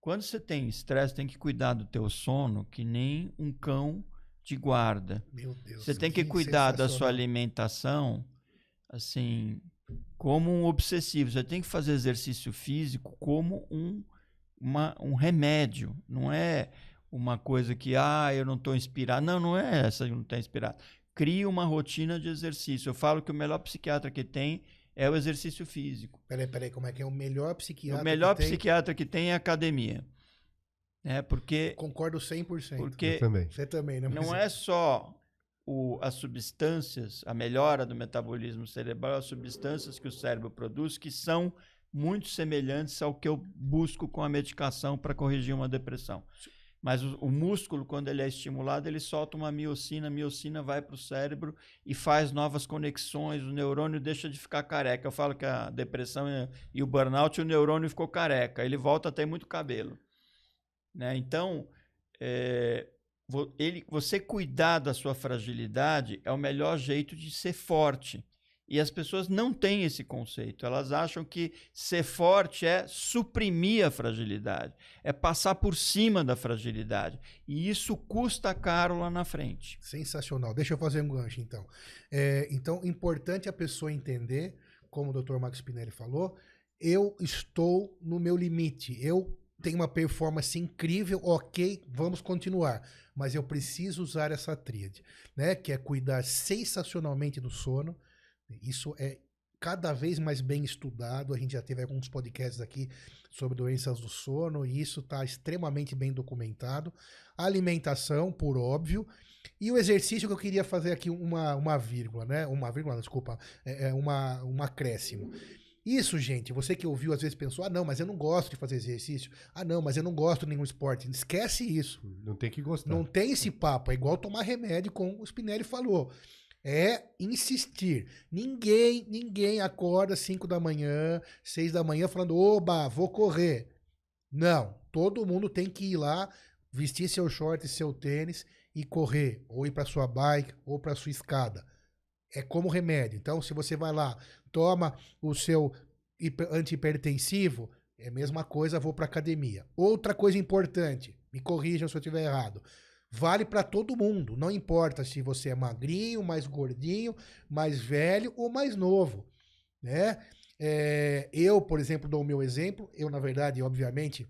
Quando você tem estresse, tem que cuidar do teu sono, que nem um cão de guarda. Meu Deus. Você tem que cuidar da sua alimentação, assim, como um obsessivo. Você tem que fazer exercício físico como um, uma, um remédio. Não é uma coisa que, ah, eu não estou inspirado. Não, não é essa que não está inspirado. Crie uma rotina de exercício. Eu falo que o melhor psiquiatra que tem é o exercício físico. Peraí, peraí, como é que é o melhor psiquiatra? O melhor que psiquiatra tem... que tem é a academia. É porque. Concordo 100%. Porque Eu também. Você também, né? Não é só o, as substâncias, a melhora do metabolismo cerebral, as substâncias que o cérebro produz, que são muito semelhantes ao que eu busco com a medicação para corrigir uma depressão. Mas o, o, músculo, quando ele é estimulado, ele solta uma miocina, a miocina vai para o cérebro e faz novas conexões, o neurônio deixa de ficar careca. Eu falo que a depressão e o burnout, o neurônio ficou careca, ele volta a ter muito cabelo. Né? Então, é, ele, você cuidar da sua fragilidade é o melhor jeito de ser forte. E as pessoas não têm esse conceito. Elas acham que ser forte é suprimir a fragilidade, é passar por cima da fragilidade. E isso custa caro lá na frente. Sensacional. Deixa eu fazer um gancho, então. É, então, importante a pessoa entender, como o Dr. Max Spinelli falou, eu estou no meu limite. Eu tenho uma performance incrível, ok, vamos continuar. Mas eu preciso usar essa tríade, né? Que é cuidar sensacionalmente do sono isso é cada vez mais bem estudado. A gente já teve alguns podcasts aqui sobre doenças do sono e isso está extremamente bem documentado. A alimentação, por óbvio. E o exercício que eu queria fazer aqui uma, uma vírgula, né? Uma vírgula, desculpa, é, é uma, um acréscimo. Isso, gente, você que ouviu às vezes pensou: ah, não, mas eu não gosto de fazer exercício. Ah, não, mas eu não gosto de nenhum esporte. Esquece isso. Não tem que gostar. Não tem esse papo. É igual tomar remédio, como o Spinelli falou é insistir. Ninguém, ninguém acorda 5 da manhã, 6 da manhã falando, oba, vou correr. Não, todo mundo tem que ir lá, vestir seu short e seu tênis e correr, ou ir para sua bike, ou para sua escada. É como remédio. Então, se você vai lá, toma o seu antihipertensivo, é a mesma coisa, vou para academia. Outra coisa importante, me corrijam se eu estiver errado vale para todo mundo. Não importa se você é magrinho, mais gordinho, mais velho ou mais novo, né? É, eu, por exemplo, dou o meu exemplo. Eu, na verdade, obviamente,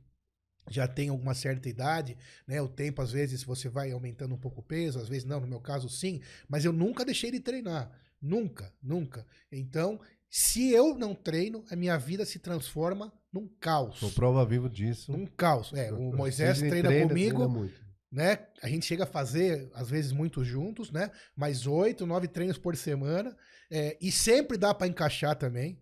já tenho alguma certa idade, né? O tempo, às vezes, você vai aumentando um pouco o peso, às vezes não, no meu caso, sim. Mas eu nunca deixei de treinar. Nunca, nunca. Então, se eu não treino, a minha vida se transforma num caos. Sou prova viva disso. Num caos. É, o Moisés treina, treina comigo. Treina né? A gente chega a fazer, às vezes, muito juntos, né? Mais oito, nove treinos por semana. É, e sempre dá para encaixar também,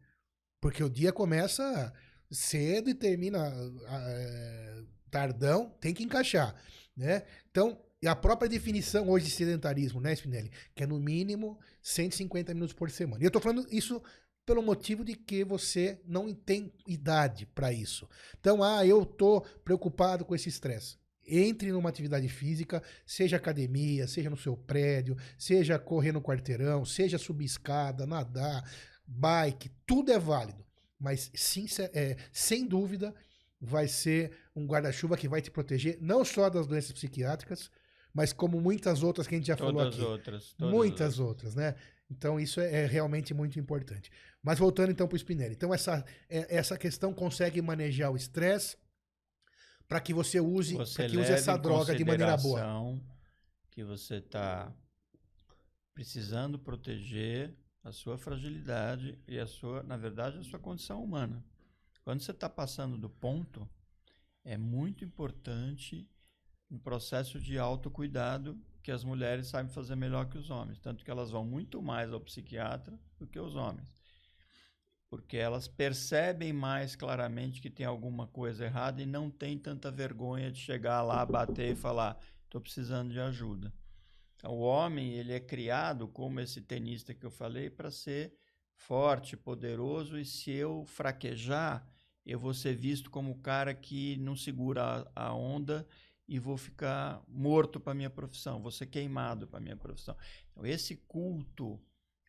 porque o dia começa cedo e termina é, tardão, tem que encaixar, né? Então, e a própria definição hoje de sedentarismo, né, Spinelli? Que é no mínimo 150 minutos por semana. E eu tô falando isso pelo motivo de que você não tem idade para isso. Então, ah, eu tô preocupado com esse estresse entre numa atividade física, seja academia, seja no seu prédio, seja correr no quarteirão, seja subir escada, nadar, bike, tudo é válido. Mas sim, é, sem dúvida vai ser um guarda-chuva que vai te proteger não só das doenças psiquiátricas, mas como muitas outras que a gente já todas falou aqui. Outras, muitas outras, né? Então isso é, é, realmente muito importante. Mas voltando então para o Spinelli. Então essa, é, essa questão consegue manejar o estresse, para que você use, você que use essa droga de maneira boa. Que você está precisando proteger a sua fragilidade e a sua, na verdade, a sua condição humana. Quando você está passando do ponto, é muito importante um processo de autocuidado que as mulheres sabem fazer melhor que os homens, tanto que elas vão muito mais ao psiquiatra do que os homens. porque elas percebem mais claramente que tem alguma coisa errada e não tem tanta vergonha de chegar lá, bater e falar: estou precisando de ajuda. Então, o homem ele é criado como esse tenista que eu falei para ser forte, poderoso e se eu fraquejar, eu vou ser visto como o cara que não segura a, a onda e vou ficar morto para minha profissão, vou ser queimado para minha profissão. Então, esse culto,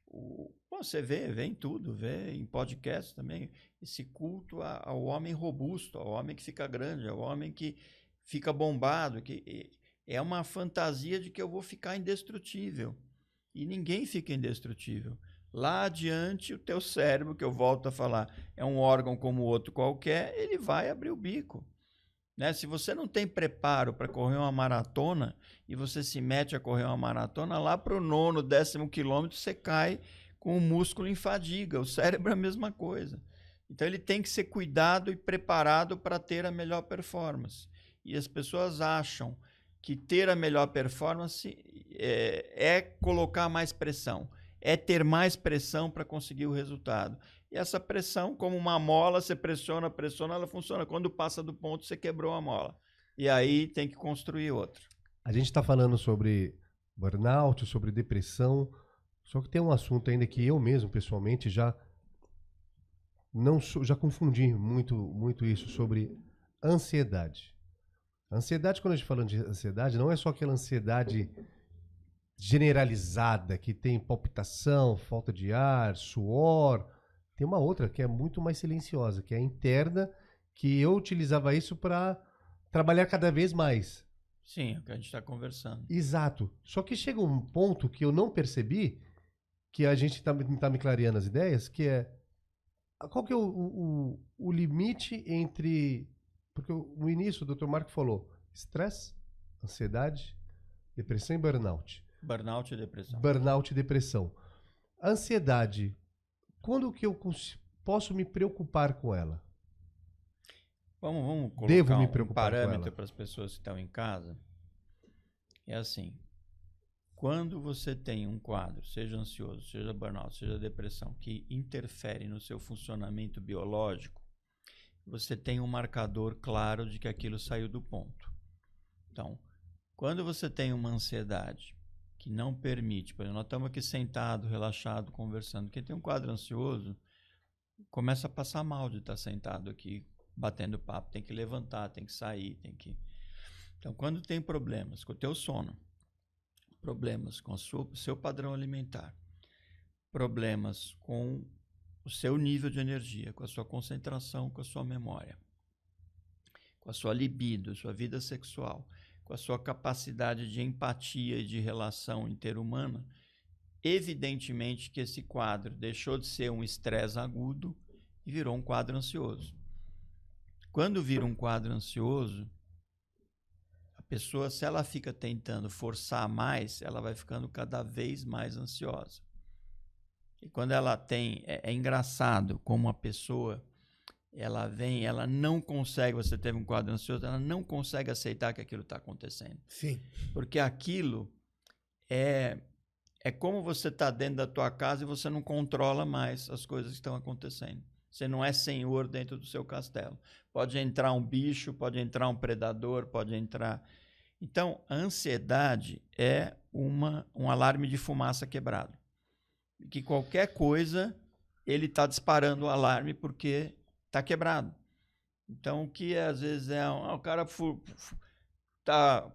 o, você vê, vê em tudo, vê em podcast também, esse culto ao homem robusto, ao homem que fica grande, ao homem que fica bombado, que é uma fantasia de que eu vou ficar indestrutível. E ninguém fica indestrutível. Lá adiante, o teu cérebro, que eu volto a falar, é um órgão como outro qualquer, ele vai abrir o bico. Né? Se você não tem preparo para correr uma maratona e você se mete a correr uma maratona, lá para o nono, décimo quilômetro, você cai com o músculo em fadiga. O cérebro é a mesma coisa. Então ele tem que ser cuidado e preparado para ter a melhor performance. E as pessoas acham que ter a melhor performance é, é colocar mais pressão, é ter mais pressão para conseguir o resultado. E essa pressão, como uma mola, você pressiona, pressiona, ela funciona. Quando passa do ponto, você quebrou a mola. E aí tem que construir outra. A gente está falando sobre burnout, sobre depressão, só que tem um assunto ainda que eu mesmo, pessoalmente, já não já confundi muito, muito isso sobre ansiedade. ansiedade, quando a gente fala de ansiedade, não é só aquela ansiedade generalizada que tem palpitação, falta de ar, suor, tem uma outra que é muito mais silenciosa, que é a interna, que eu utilizava isso para trabalhar cada vez mais. Sim, é o que a gente está conversando. Exato. Só que chega um ponto que eu não percebi, que a gente está tá me clareando as ideias, que é qual que é o, o, o limite entre. Porque no início o Dr. Marco falou estresse, ansiedade, depressão e burnout. Burnout e depressão. Burnout e depressão. A ansiedade quando que eu posso me preocupar com ela? Vamos, vamos colocar Devo me preocupar um parâmetro para as pessoas que estão em casa. É assim, quando você tem um quadro, seja ansioso, seja burnout, seja depressão, que interfere no seu funcionamento biológico, você tem um marcador claro de que aquilo saiu do ponto. Então, quando você tem uma ansiedade que não permite. Por exemplo, nós estamos aqui sentados, relaxados, conversando. Quem tem um quadro ansioso começa a passar mal de estar sentado aqui batendo papo. Tem que levantar, tem que sair, tem que. Então, quando tem problemas com o teu sono, problemas com o seu padrão alimentar, problemas com o seu nível de energia, com a sua concentração, com a sua memória, com a sua libido, sua vida sexual, com a sua capacidade de empatia e de relação interhumana, evidentemente que esse quadro deixou de ser um estresse agudo e virou um quadro ansioso. Quando vira um quadro ansioso, a pessoa, se ela fica tentando forçar mais, ela vai ficando cada vez mais ansiosa. E quando ela tem. É, é engraçado como a pessoa ela vem, ela não consegue, você teve um quadro ansioso, ela não consegue aceitar que aquilo está acontecendo. Sim. Porque aquilo é é como você está dentro da tua casa e você não controla mais as coisas que estão acontecendo. Você não é senhor dentro do seu castelo. Pode entrar um bicho, pode entrar um predador, pode entrar. Então, a ansiedade é uma, um alarme de fumaça quebrado. Que qualquer coisa ele está disparando o alarme porque está quebrado. Então, o que às vezes é ah, o cara está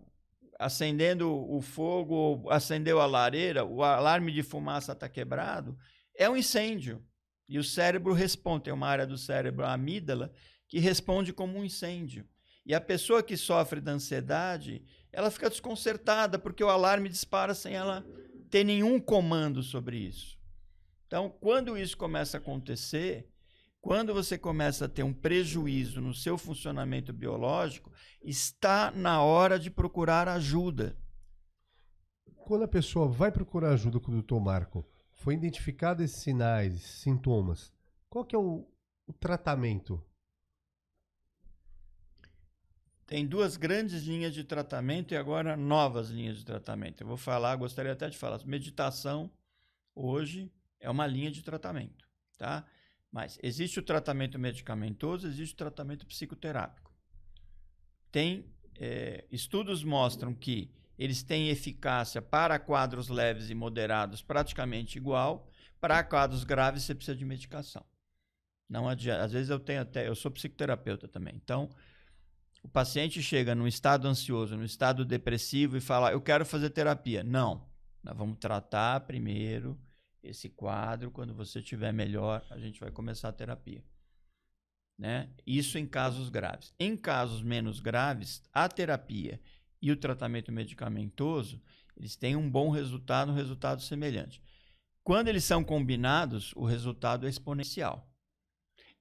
acendendo o fogo, acendeu a lareira, o alarme de fumaça está quebrado, é um incêndio. E o cérebro responde, tem uma área do cérebro, a amígdala, que responde como um incêndio. E a pessoa que sofre da ansiedade, ela fica desconcertada porque o alarme dispara sem ela ter nenhum comando sobre isso. Então, quando isso começa a acontecer, quando você começa a ter um prejuízo no seu funcionamento biológico, está na hora de procurar ajuda. Quando a pessoa vai procurar ajuda com o doutor Marco, foi identificado esses sinais, sintomas, qual que é o, o tratamento? Tem duas grandes linhas de tratamento e agora novas linhas de tratamento. Eu vou falar, gostaria até de falar. Meditação hoje é uma linha de tratamento, tá? Mas existe o tratamento medicamentoso, existe o tratamento psicoterápico. Tem é, estudos mostram que eles têm eficácia para quadros leves e moderados praticamente igual, para quadros graves você precisa de medicação. Não adianta. Às vezes eu tenho até, eu sou psicoterapeuta também. Então, o paciente chega num estado ansioso, num estado depressivo e fala: "Eu quero fazer terapia". Não. Nós vamos tratar primeiro esse quadro, quando você estiver melhor, a gente vai começar a terapia. Né? Isso em casos graves. Em casos menos graves, a terapia e o tratamento medicamentoso, eles têm um bom resultado, um resultado semelhante. Quando eles são combinados, o resultado é exponencial.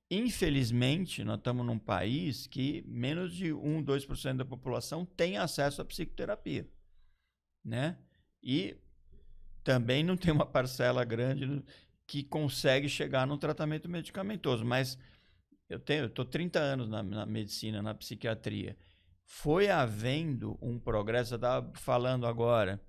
Infelizmente, nós estamos num país que menos de 1, 2% da população tem acesso à psicoterapia, né? E também não tem uma parcela grande que consegue chegar no tratamento medicamentoso, mas eu tenho, eu tô 30 anos na, na medicina, na psiquiatria. Foi havendo um progresso, eu estava falando agora,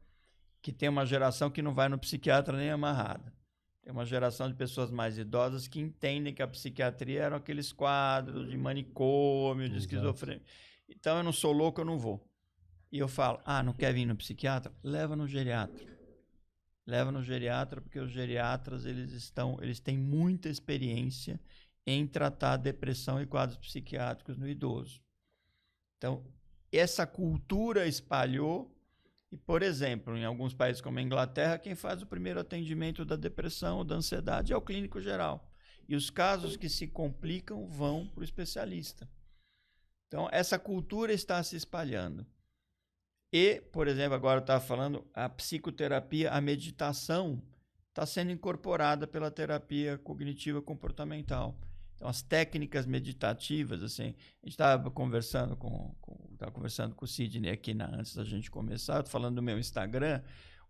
que tem uma geração que não vai no psiquiatra nem amarrada. Tem uma geração de pessoas mais idosas que entendem que a psiquiatria eram aqueles quadros de manicômio, de esquizofrenia. Então eu não sou louco, eu não vou. E eu falo: ah, não quer vir no psiquiatra? Leva no geriatra. Leva no geriatra, porque os geriatras eles estão, eles têm muita experiência em tratar depressão e quadros psiquiátricos no idoso. Então, essa cultura espalhou e, por exemplo, em alguns países como a Inglaterra, quem faz o primeiro atendimento da depressão ou da ansiedade é o clínico geral. E os casos que se complicam vão para o especialista. Então, essa cultura está se espalhando. E, por exemplo, agora eu estava falando, a psicoterapia, a meditação está sendo incorporada pela terapia cognitiva comportamental. Então, as técnicas meditativas, assim, a gente estava conversando com, com, conversando com o Sidney aqui na, antes da gente começar, falando do meu Instagram.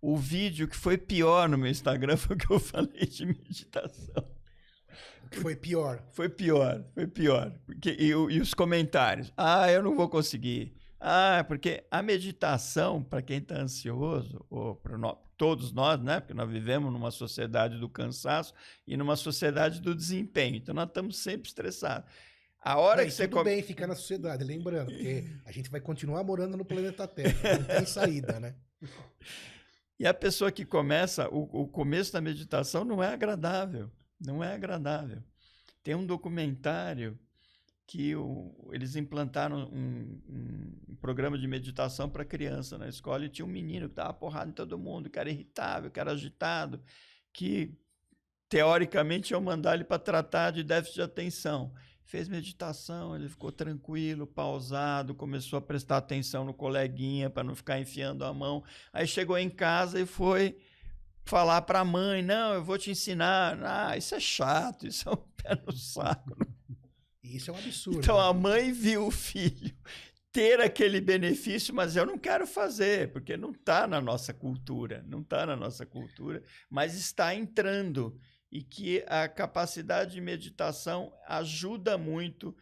O vídeo que foi pior no meu Instagram foi o que eu falei de meditação. Foi pior. Foi pior, foi pior. Porque, e, e os comentários. Ah, eu não vou conseguir. Ah, porque a meditação, para quem está ansioso, ou para todos nós, né? Porque nós vivemos numa sociedade do cansaço e numa sociedade do desempenho. Então nós estamos sempre estressados. A hora que você tudo bem ficar na sociedade, lembrando, porque a gente vai continuar morando no planeta Terra, não tem saída, né? E a pessoa que começa, o, o começo da meditação não é agradável, não é agradável. Tem um documentário que o, eles implantaram um, um, programa de meditação para criança na escola e tinha um menino que dava porrada em todo mundo, que era irritável, que era agitado, que teoricamente iam mandar ele para tratar de déficit de atenção. Fez meditação, ele ficou tranquilo, pausado, começou a prestar atenção no coleguinha para não ficar enfiando a mão. Aí chegou em casa e foi falar para a mãe: Não, eu vou te ensinar. Ah, isso é chato, isso é um pé no saco. Isso é um absurdo. Então a mãe viu o filho ter aquele benefício, mas eu não quero fazer, porque não está na nossa cultura, não está na nossa cultura, mas está entrando e que a capacidade de meditação ajuda muito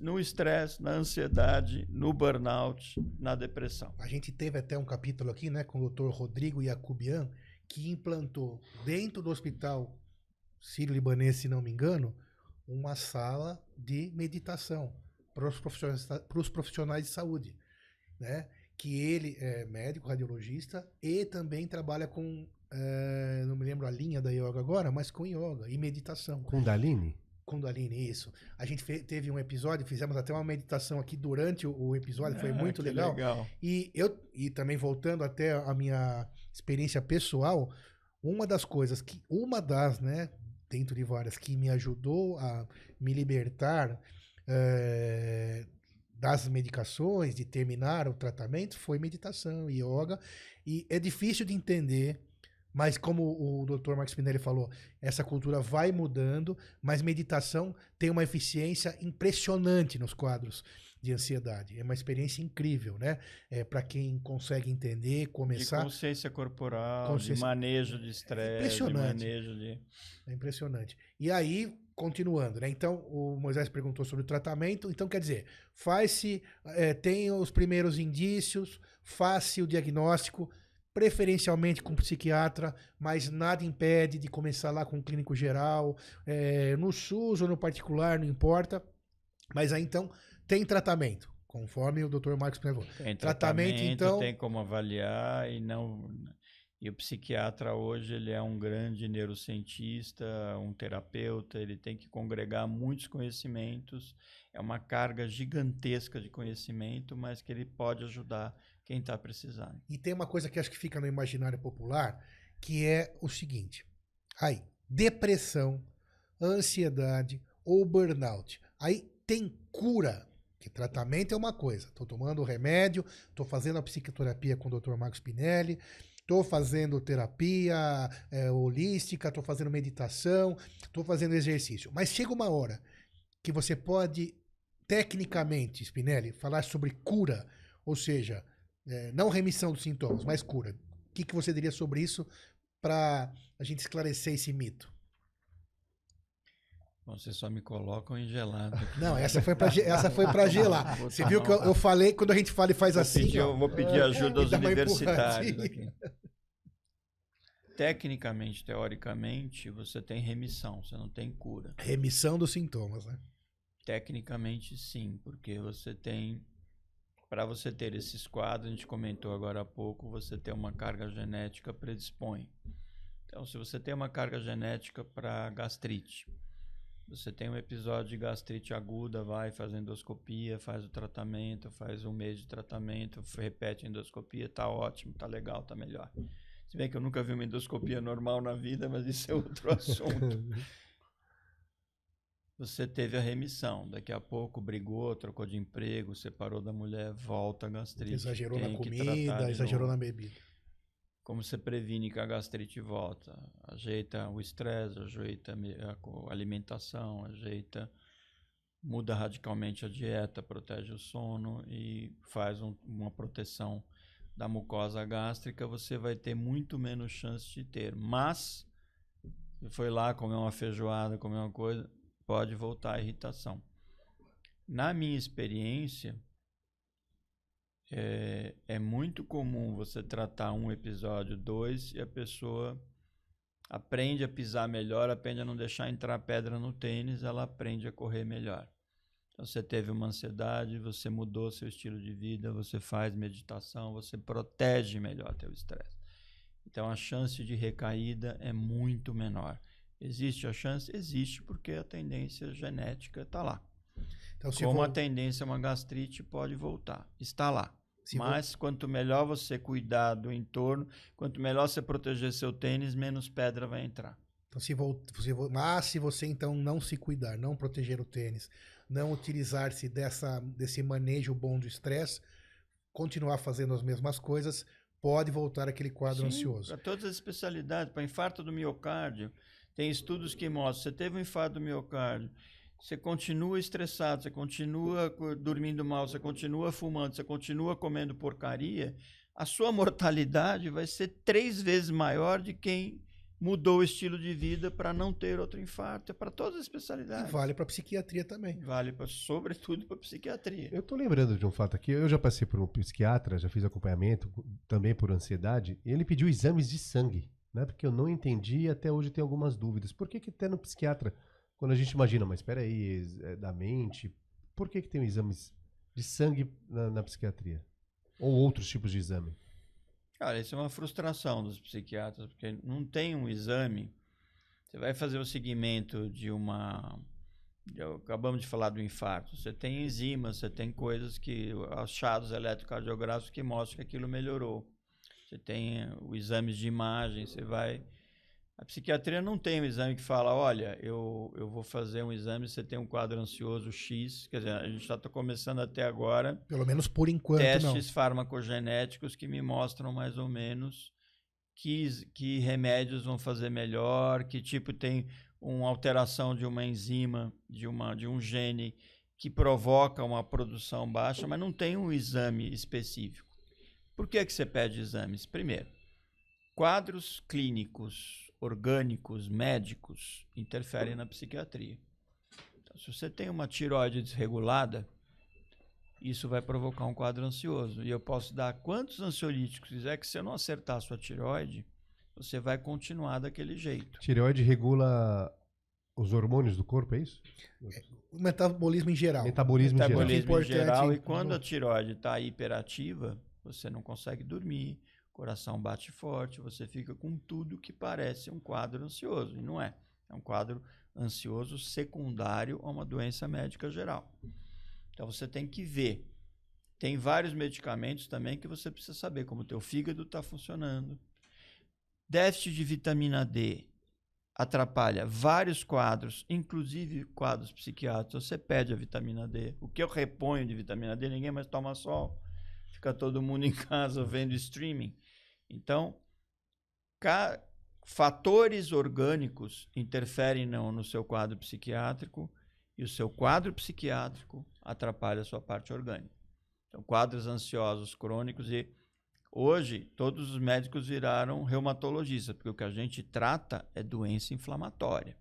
no estresse, na ansiedade, no burnout, na depressão. A gente teve até um capítulo aqui, né, com o Dr. Rodrigo Jacobian, que implantou dentro do hospital sírio-libanês, se não me engano, uma sala de meditação para os profissionais, para os profissionais de saúde, né? Que ele é médico, radiologista e também trabalha com, é, não me lembro a linha da yoga agora, mas com yoga e meditação. Kundalini? Kundalini, isso. A gente teve um episódio, fizemos até uma meditação aqui durante o, o episódio, foi ah, muito legal. legal. E eu e também voltando até a minha experiência pessoal, uma das coisas que uma das, né, dentro de várias, que me ajudou a me libertar é, das medicações, de terminar o tratamento, foi meditação, yoga. E é difícil de entender, mas como o Dr. Marcos Pinelli falou, essa cultura vai mudando, mas meditação tem uma eficiência impressionante nos quadros de ansiedade. É uma experiência incrível, né? É, para quem consegue entender, começar. De consciência corporal, consciência... de manejo de estresse, é impressionante. de manejo de. É impressionante. E aí, continuando, né? Então, o Moisés perguntou sobre o tratamento. Então, quer dizer, faz-se, é, tem os primeiros indícios, faz-se o diagnóstico. preferencialmente com psiquiatra, mas nada impede de começar lá com um clínico geral, é, no SUS ou no particular, não importa. Mas aí então tem tratamento, conforme o Dr. Marcos levou. Tem Tratamento, tratamento, então- tem como avaliar e não. E o psiquiatra hoje ele é um grande neurocientista, um terapeuta, ele tem que congregar muitos conhecimentos, é uma carga gigantesca de conhecimento, mas que ele pode ajudar quem está precisando. E tem uma coisa que acho que fica no imaginário popular, que é o seguinte: aí, depressão, ansiedade ou burnout. Aí tem cura. Que tratamento é uma coisa. Estou tomando remédio, estou fazendo a psicoterapia com o Dr. Marcos Pinelli, estou fazendo terapia é, holística, estou fazendo meditação, estou fazendo exercício. Mas chega uma hora que você pode, tecnicamente, Spinelli, falar sobre cura, ou seja, é, não remissão dos sintomas, mas cura. O que, que você diria sobre isso para a gente esclarecer esse mito? Bom, vocês só me colocam em gelado. aqui. Não, essa foi para essa foi para gelar. Você viu que eu, eu falei quando a gente fala e faz Vou assim, pedir- ó, eu vou pedir ajuda aos universitários aqui. Tecnicamente, teoricamente, você tem remissão, você não tem cura. remissão dos sintomas, né? Tecnicamente, sim, porque você tem. Para você ter esses quadros, a gente comentou agora há pouco, você tem uma carga genética predispõe. Então, se você tem uma carga genética para gastrite, você tem um episódio de gastrite aguda, vai faz endoscopia, faz o tratamento, faz um mês de tratamento, repete a endoscopia, tá ótimo, tá legal, tá melhor. Se bem que eu nunca vi uma endoscopia normal na vida, mas isso é outro assunto você teve a remissão. Daqui a pouco brigou, trocou de emprego, separou da mulher, volta a gastrite. Exagerou na comida, exagerou na bebida. Como você previne que a gastrite volta? Ajeita o estresse, ajeita a alimentação, ajeita, muda radicalmente a dieta, protege o sono e faz um- uma proteção da mucosa gástrica, você vai ter muito menos chance de ter. Mas, se foi lá comer uma feijoada, comer uma coisa, pode voltar a irritação. Na minha experiência, é, é muito comum você tratar um episódio, dois, e a pessoa aprende a pisar melhor, aprende a não deixar entrar pedra no tênis, ela aprende a correr melhor. Então, você teve uma ansiedade, você mudou seu estilo de vida, você faz meditação, você protege melhor teu estresse. Então, a chance de recaída é muito menor. Existe a chance? Existe, porque a tendência genética está lá. Então, Como vo- a tendência a uma gastrite pode voltar. Está lá. Se Mas quanto melhor você cuidar do entorno, quanto melhor você proteger seu tênis, menos pedra vai entrar. Então, se vol- se vo- mas se você então não se cuidar, não proteger o tênis, não utilizar-se dessa, desse manejo bom do estresse, continuar fazendo as mesmas coisas, pode voltar aquele quadro ansioso. Para todas as especialidades, para infarto do miocárdio, tem estudos que mostram, você teve um infarto do miocárdio, você continua estressado, você continua co- dormindo mal, você continua fumando, você continua comendo porcaria, a sua mortalidade vai ser três vezes maior de quem mudou o estilo de vida para não ter outro infarto. É para todas as E especialidades. vale para psiquiatria também. Vale pra, sobretudo para psiquiatria. Eu tô lembrando de um fato aqui. Eu já passei por um psiquiatra, já fiz acompanhamento também por ansiedade. E ele pediu exames de sangue, né? Porque eu não entendi e até hoje tenho algumas dúvidas. Por que que até no psiquiatra, quando a gente imagina, mas espera aí, é da mente, por que que tem exames de sangue na, na psiquiatria? Ou outros tipos de exame? Cara, isso é uma frustração dos psiquiatras, porque não tem um exame. Você vai fazer o seguimento de uma. Acabamos de falar do infarto. Você tem enzimas, você tem coisas que. achados eletrocardiográficos que mostram que aquilo melhorou. Você tem eh, o exames de imagem, você vai. A psiquiatria não tem um exame que fala: olha, eu, eu vou fazer um exame, você tem um quadro ansioso X. Quer dizer, a gente está começando até agora Pelo menos por enquanto, não. testes farmacogenéticos que me mostram mais ou menos que, que remédios vão fazer melhor, que tipo tem uma alteração de uma enzima, de, uma, de um gene que provoca uma produção baixa, mas não tem um exame específico. Por que, que você pede exames? Primeiro, quadros clínicos, orgânicos, médicos interferem na psiquiatria. Então, se você tem uma tiroide desregulada, isso vai provocar um quadro ansioso. E eu posso dar quantos ansiolíticos quiser, que se eu não acertar a sua tireoide, você vai continuar daquele jeito. Tireoide regula os hormônios do corpo, é isso? O metabolismo em geral. Metabolismo, em geral. Metabolismo em geral. E quando a tireoide está hiperativa, você não consegue dormir, coração bate forte, você fica com tudo que parece um quadro ansioso. E não é. É um quadro ansioso secundário a uma doença médica geral. Então você tem que ver. Tem vários medicamentos também que você precisa saber como o teu fígado está funcionando. Déficit de vitamina D atrapalha vários quadros, inclusive quadros psiquiátricos. Você pede a vitamina D. O que eu reponho de vitamina D, ninguém mais toma sol. Fica todo mundo em casa vendo streaming. Então, fatores orgânicos interferem no, no seu quadro psiquiátrico e o seu quadro psiquiátrico atrapalha a sua parte orgânica. Então, quadros ansiosos crônicos e hoje todos os médicos viraram reumatologistas, porque o que a gente trata é doença inflamatória.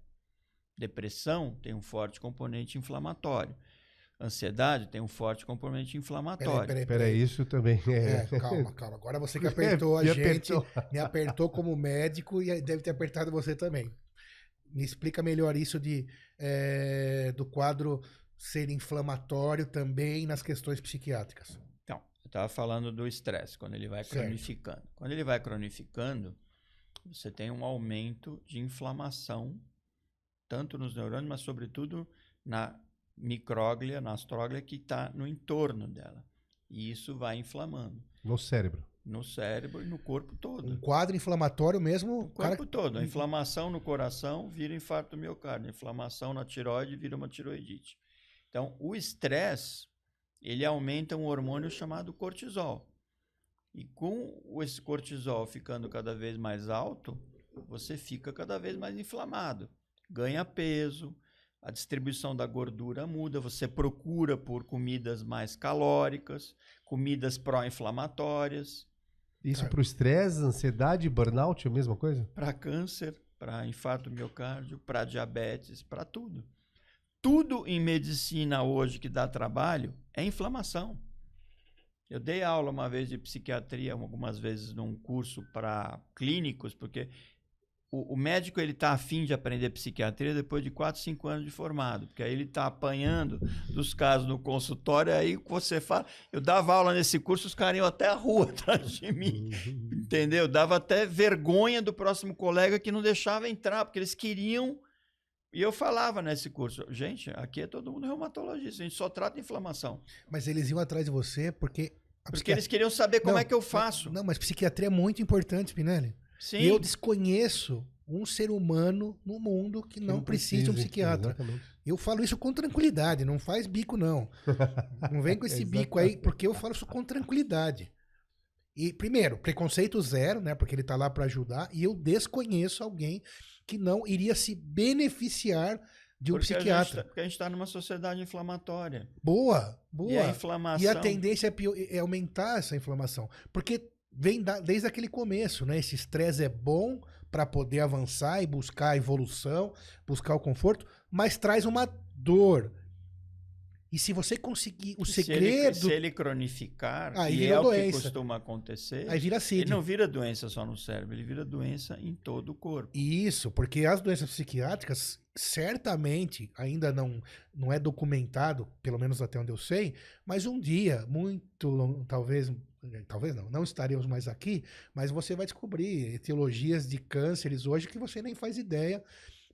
Depressão tem um forte componente inflamatório. Ansiedade tem um forte componente inflamatório. Peraí, peraí, Peraí, isso também é. É, calma, calma. Agora você que apertou a Me gente, apertou. me apertou como médico e deve ter apertado você também. Me explica melhor isso de, é, do quadro ser inflamatório também nas questões psiquiátricas. Então, eu estava falando do estresse, quando ele vai Certo. cronificando. Quando ele vai cronificando, você tem um aumento de inflamação, tanto nos neurônios, mas sobretudo na micróglia, na astróglia que está no entorno dela. E isso vai inflamando No cérebro. no cérebro e no corpo todo. Um quadro inflamatório mesmo. O o cara- corpo todo. A inflamação no coração vira infarto miocárdio. A inflamação na tiroide vira uma tiroidite. Então, o estresse, ele aumenta um hormônio chamado cortisol. E com esse cortisol ficando cada vez mais alto, você fica cada vez mais inflamado. Ganha peso, a distribuição da gordura muda, você procura por comidas mais calóricas, comidas pró-inflamatórias. Isso É. pro estresse, ansiedade, burnout, é a mesma coisa? para câncer, para infarto do miocárdio, para diabetes, para tudo. Tudo em medicina hoje que dá trabalho é inflamação. Eu dei aula uma vez de psiquiatria, algumas vezes num curso para clínicos, porque o, o médico ele está afim de aprender psiquiatria depois de 4, 5 anos de formado, porque aí ele está apanhando dos casos no consultório, aí você fala. Eu dava aula nesse curso, os caras iam até a rua atrás de mim. Entendeu? Dava até vergonha do próximo colega que não deixava entrar, porque eles queriam. E eu falava nesse curso, gente, aqui é todo mundo reumatologista, a gente só trata inflamação. Mas eles iam atrás de você porque. Porque psiquiatria- eles queriam saber como Não, é que eu faço. Não, mas psiquiatria é muito importante, Spinelli. Sim. Eu desconheço um ser humano no mundo que não, precisa de um psiquiatra. Exatamente. Eu falo isso com tranquilidade, não faz bico, não. Não vem com esse bico aí, porque eu falo isso com tranquilidade. E, primeiro, preconceito zero, né? Porque ele tá lá para ajudar, e eu desconheço alguém que não iria se beneficiar de um porque psiquiatra. A gente, tá- porque a gente está numa sociedade inflamatória. Boa, boa. E a inflamação. E a tendência é, pio- é aumentar essa inflamação. Porque vem da- desde aquele começo, né? Esse estresse é bom para poder avançar e buscar a evolução, buscar o conforto, mas traz uma dor. E se você conseguir o se ele, segredo, se ele cronificar, Aí vira é o que doença. costuma acontecer, aí vira ele CID. não vira doença só no cérebro, ele vira doença em todo o corpo. Isso, porque as doenças psiquiátricas certamente ainda não, não é documentado, pelo menos até onde eu sei, mas um dia, muito talvez, talvez não, não estaremos mais aqui, mas você vai descobrir etiologias de cânceres hoje que você nem faz ideia.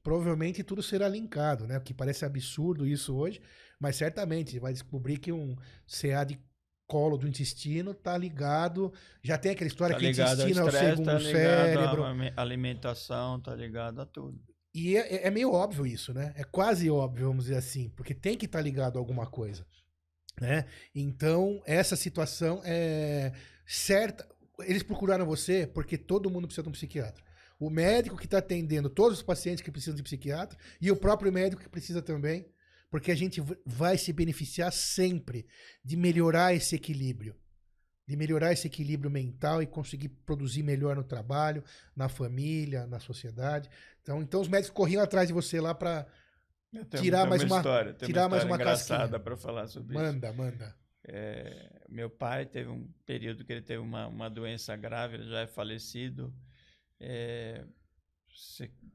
Provavelmente tudo será linkado, né? O que parece absurdo isso hoje, mas certamente vai descobrir que um CA de colo do intestino tá ligado. Já tem aquela história Tá que o ligado ao intestino é o segundo tá cérebro. ame- alimentação, tá ligado a tudo. E é, é meio óbvio isso, né? É quase óbvio, vamos dizer assim, porque tem que estar ligado a alguma coisa, né? Então, essa situação é certa. Eles procuraram você porque todo mundo precisa de um psiquiatra. O médico que está atendendo todos os pacientes que precisam de psiquiatra e o próprio médico que precisa também, porque a gente vai se beneficiar sempre de melhorar esse equilíbrio. De melhorar esse equilíbrio mental e conseguir produzir melhor no trabalho, na família, na sociedade. Então, então os médicos corriam atrás de você lá para Tirar mais uma- história, tirar mais história uma engraçada para falar sobre isso. manda, manda. É, meu pai teve um período que ele teve uma, uma doença grave, ele já é falecido. É,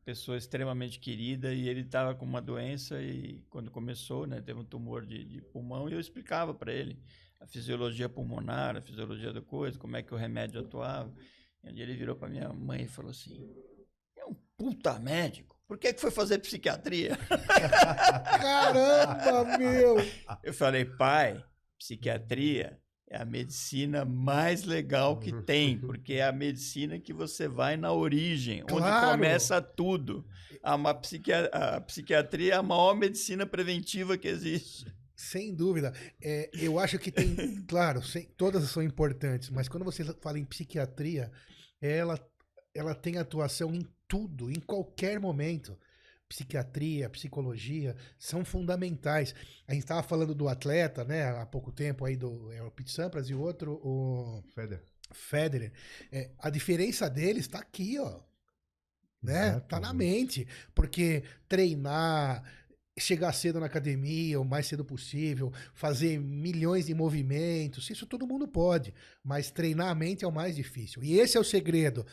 pessoa extremamente querida e ele estava com uma doença e quando começou, né, teve um tumor de, de pulmão e eu explicava para ele a fisiologia pulmonar, a fisiologia da coisa, como é que o remédio atuava. E um dia ele virou para minha mãe e falou assim: "É um puta médico. Por que que foi fazer psiquiatria?" Caramba, meu. Eu falei: "Pai, psiquiatria é a medicina mais legal que uhum. tem, porque é a medicina que você vai na origem, claro. onde começa tudo. A, uma a psiquiatria é a maior medicina preventiva que existe. Sem dúvida. É, eu acho que tem, claro, sem, todas são importantes, mas quando você fala em psiquiatria, ela, ela tem atuação em tudo, em qualquer momento psiquiatria, psicologia, são fundamentais. A gente estava falando do atleta, né, há pouco tempo aí do é, o Pete Sampras e o outro, o Federer. Federer. É, a diferença deles está aqui, ó. Né? Exatamente. Tá na mente, porque treinar, chegar cedo na academia, o mais cedo possível, fazer milhões de movimentos, isso todo mundo pode, mas treinar a mente é o mais difícil. E esse é o segredo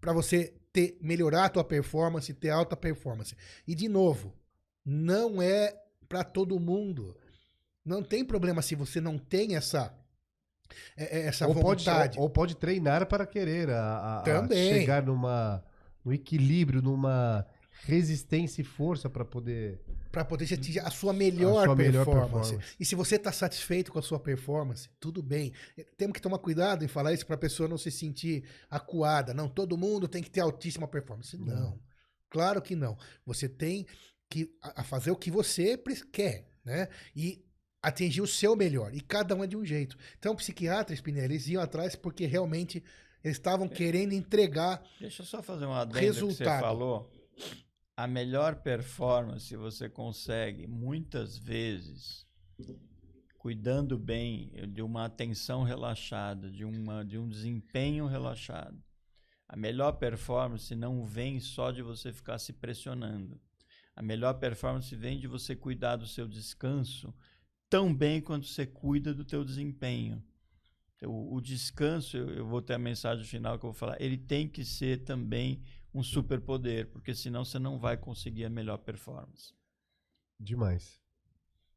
para você ter, melhorar a tua performance, ter alta performance. E de novo, não é para todo mundo. Não tem problema se você não tem essa é, é, essa ou vontade. Pode, ou, pode treinar para querer a, a, Também. a chegar numa no equilíbrio, numa resistência e força para poder para poder atingir a sua melhor, a sua performance. melhor performance. E se você está satisfeito com a sua performance, tudo bem. Temos que tomar cuidado em falar isso para a pessoa não se sentir acuada. Não, todo mundo tem que ter altíssima performance. Não. não. Claro que não. Você tem que a fazer o que você quer, né? E atingir o seu melhor. E cada um é de um jeito. Então, psiquiatra, Spinelli, eles iam atrás porque realmente eles estavam querendo entregar Deixa eu só fazer uma adendo resultado. que você falou a melhor performance você consegue muitas vezes cuidando bem de uma atenção relaxada, de, uma, de um desempenho relaxado. A melhor performance não vem só de você ficar se pressionando. A melhor performance vem de você cuidar do seu descanso tão bem quanto você cuida do teu desempenho. O, o descanso, eu, eu vou ter a mensagem final que eu vou falar, ele tem que ser também um superpoder, porque senão você não vai conseguir a melhor performance. Demais.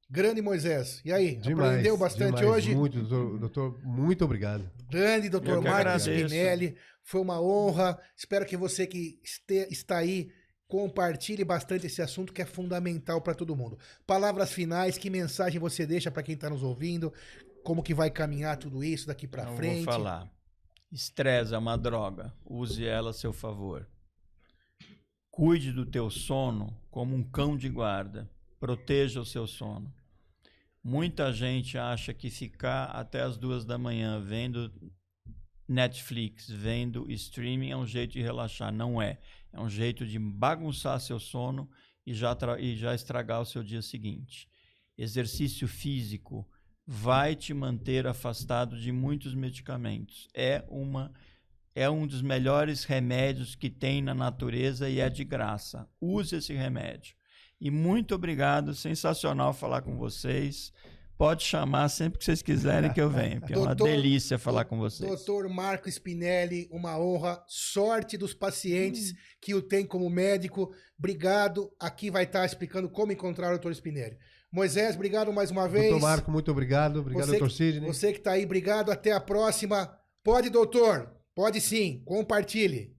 Grande Moisés. E aí, demais, aprendeu bastante demais, hoje? Muito, doutor, doutor, muito obrigado. Grande doutor Marcos Spinelli. Foi uma honra. Espero que você que este, está aí compartilhe bastante esse assunto que é fundamental para todo mundo. Palavras finais, que mensagem você deixa para quem está nos ouvindo? Como que vai caminhar tudo isso daqui para frente? Vou falar. Estresse é uma droga. Use ela a seu favor. Cuide do teu sono como um cão de guarda. Proteja o seu sono. Muita gente acha que ficar até as duas da manhã vendo Netflix, vendo streaming é um jeito de relaxar. Não é. É um jeito de bagunçar seu sono e já, e já estragar o seu dia seguinte. Exercício físico vai te manter afastado de muitos medicamentos. É uma é um dos melhores remédios que tem na natureza e é de graça. Use esse remédio. E muito obrigado, sensacional falar com vocês. Pode chamar sempre que vocês quiserem que eu venha, porque doutor, é uma delícia falar com vocês. Doutor Marco Spinelli, uma honra, sorte dos pacientes hum. que o tem como médico. Obrigado. Aqui vai estar explicando como encontrar o doutor Spinelli. Moisés, obrigado mais uma vez. Doutor Marco, muito obrigado. Obrigado, você doutor Sidney. Você que está aí, obrigado. Até a próxima. Pode, doutor. Pode sim, compartilhe.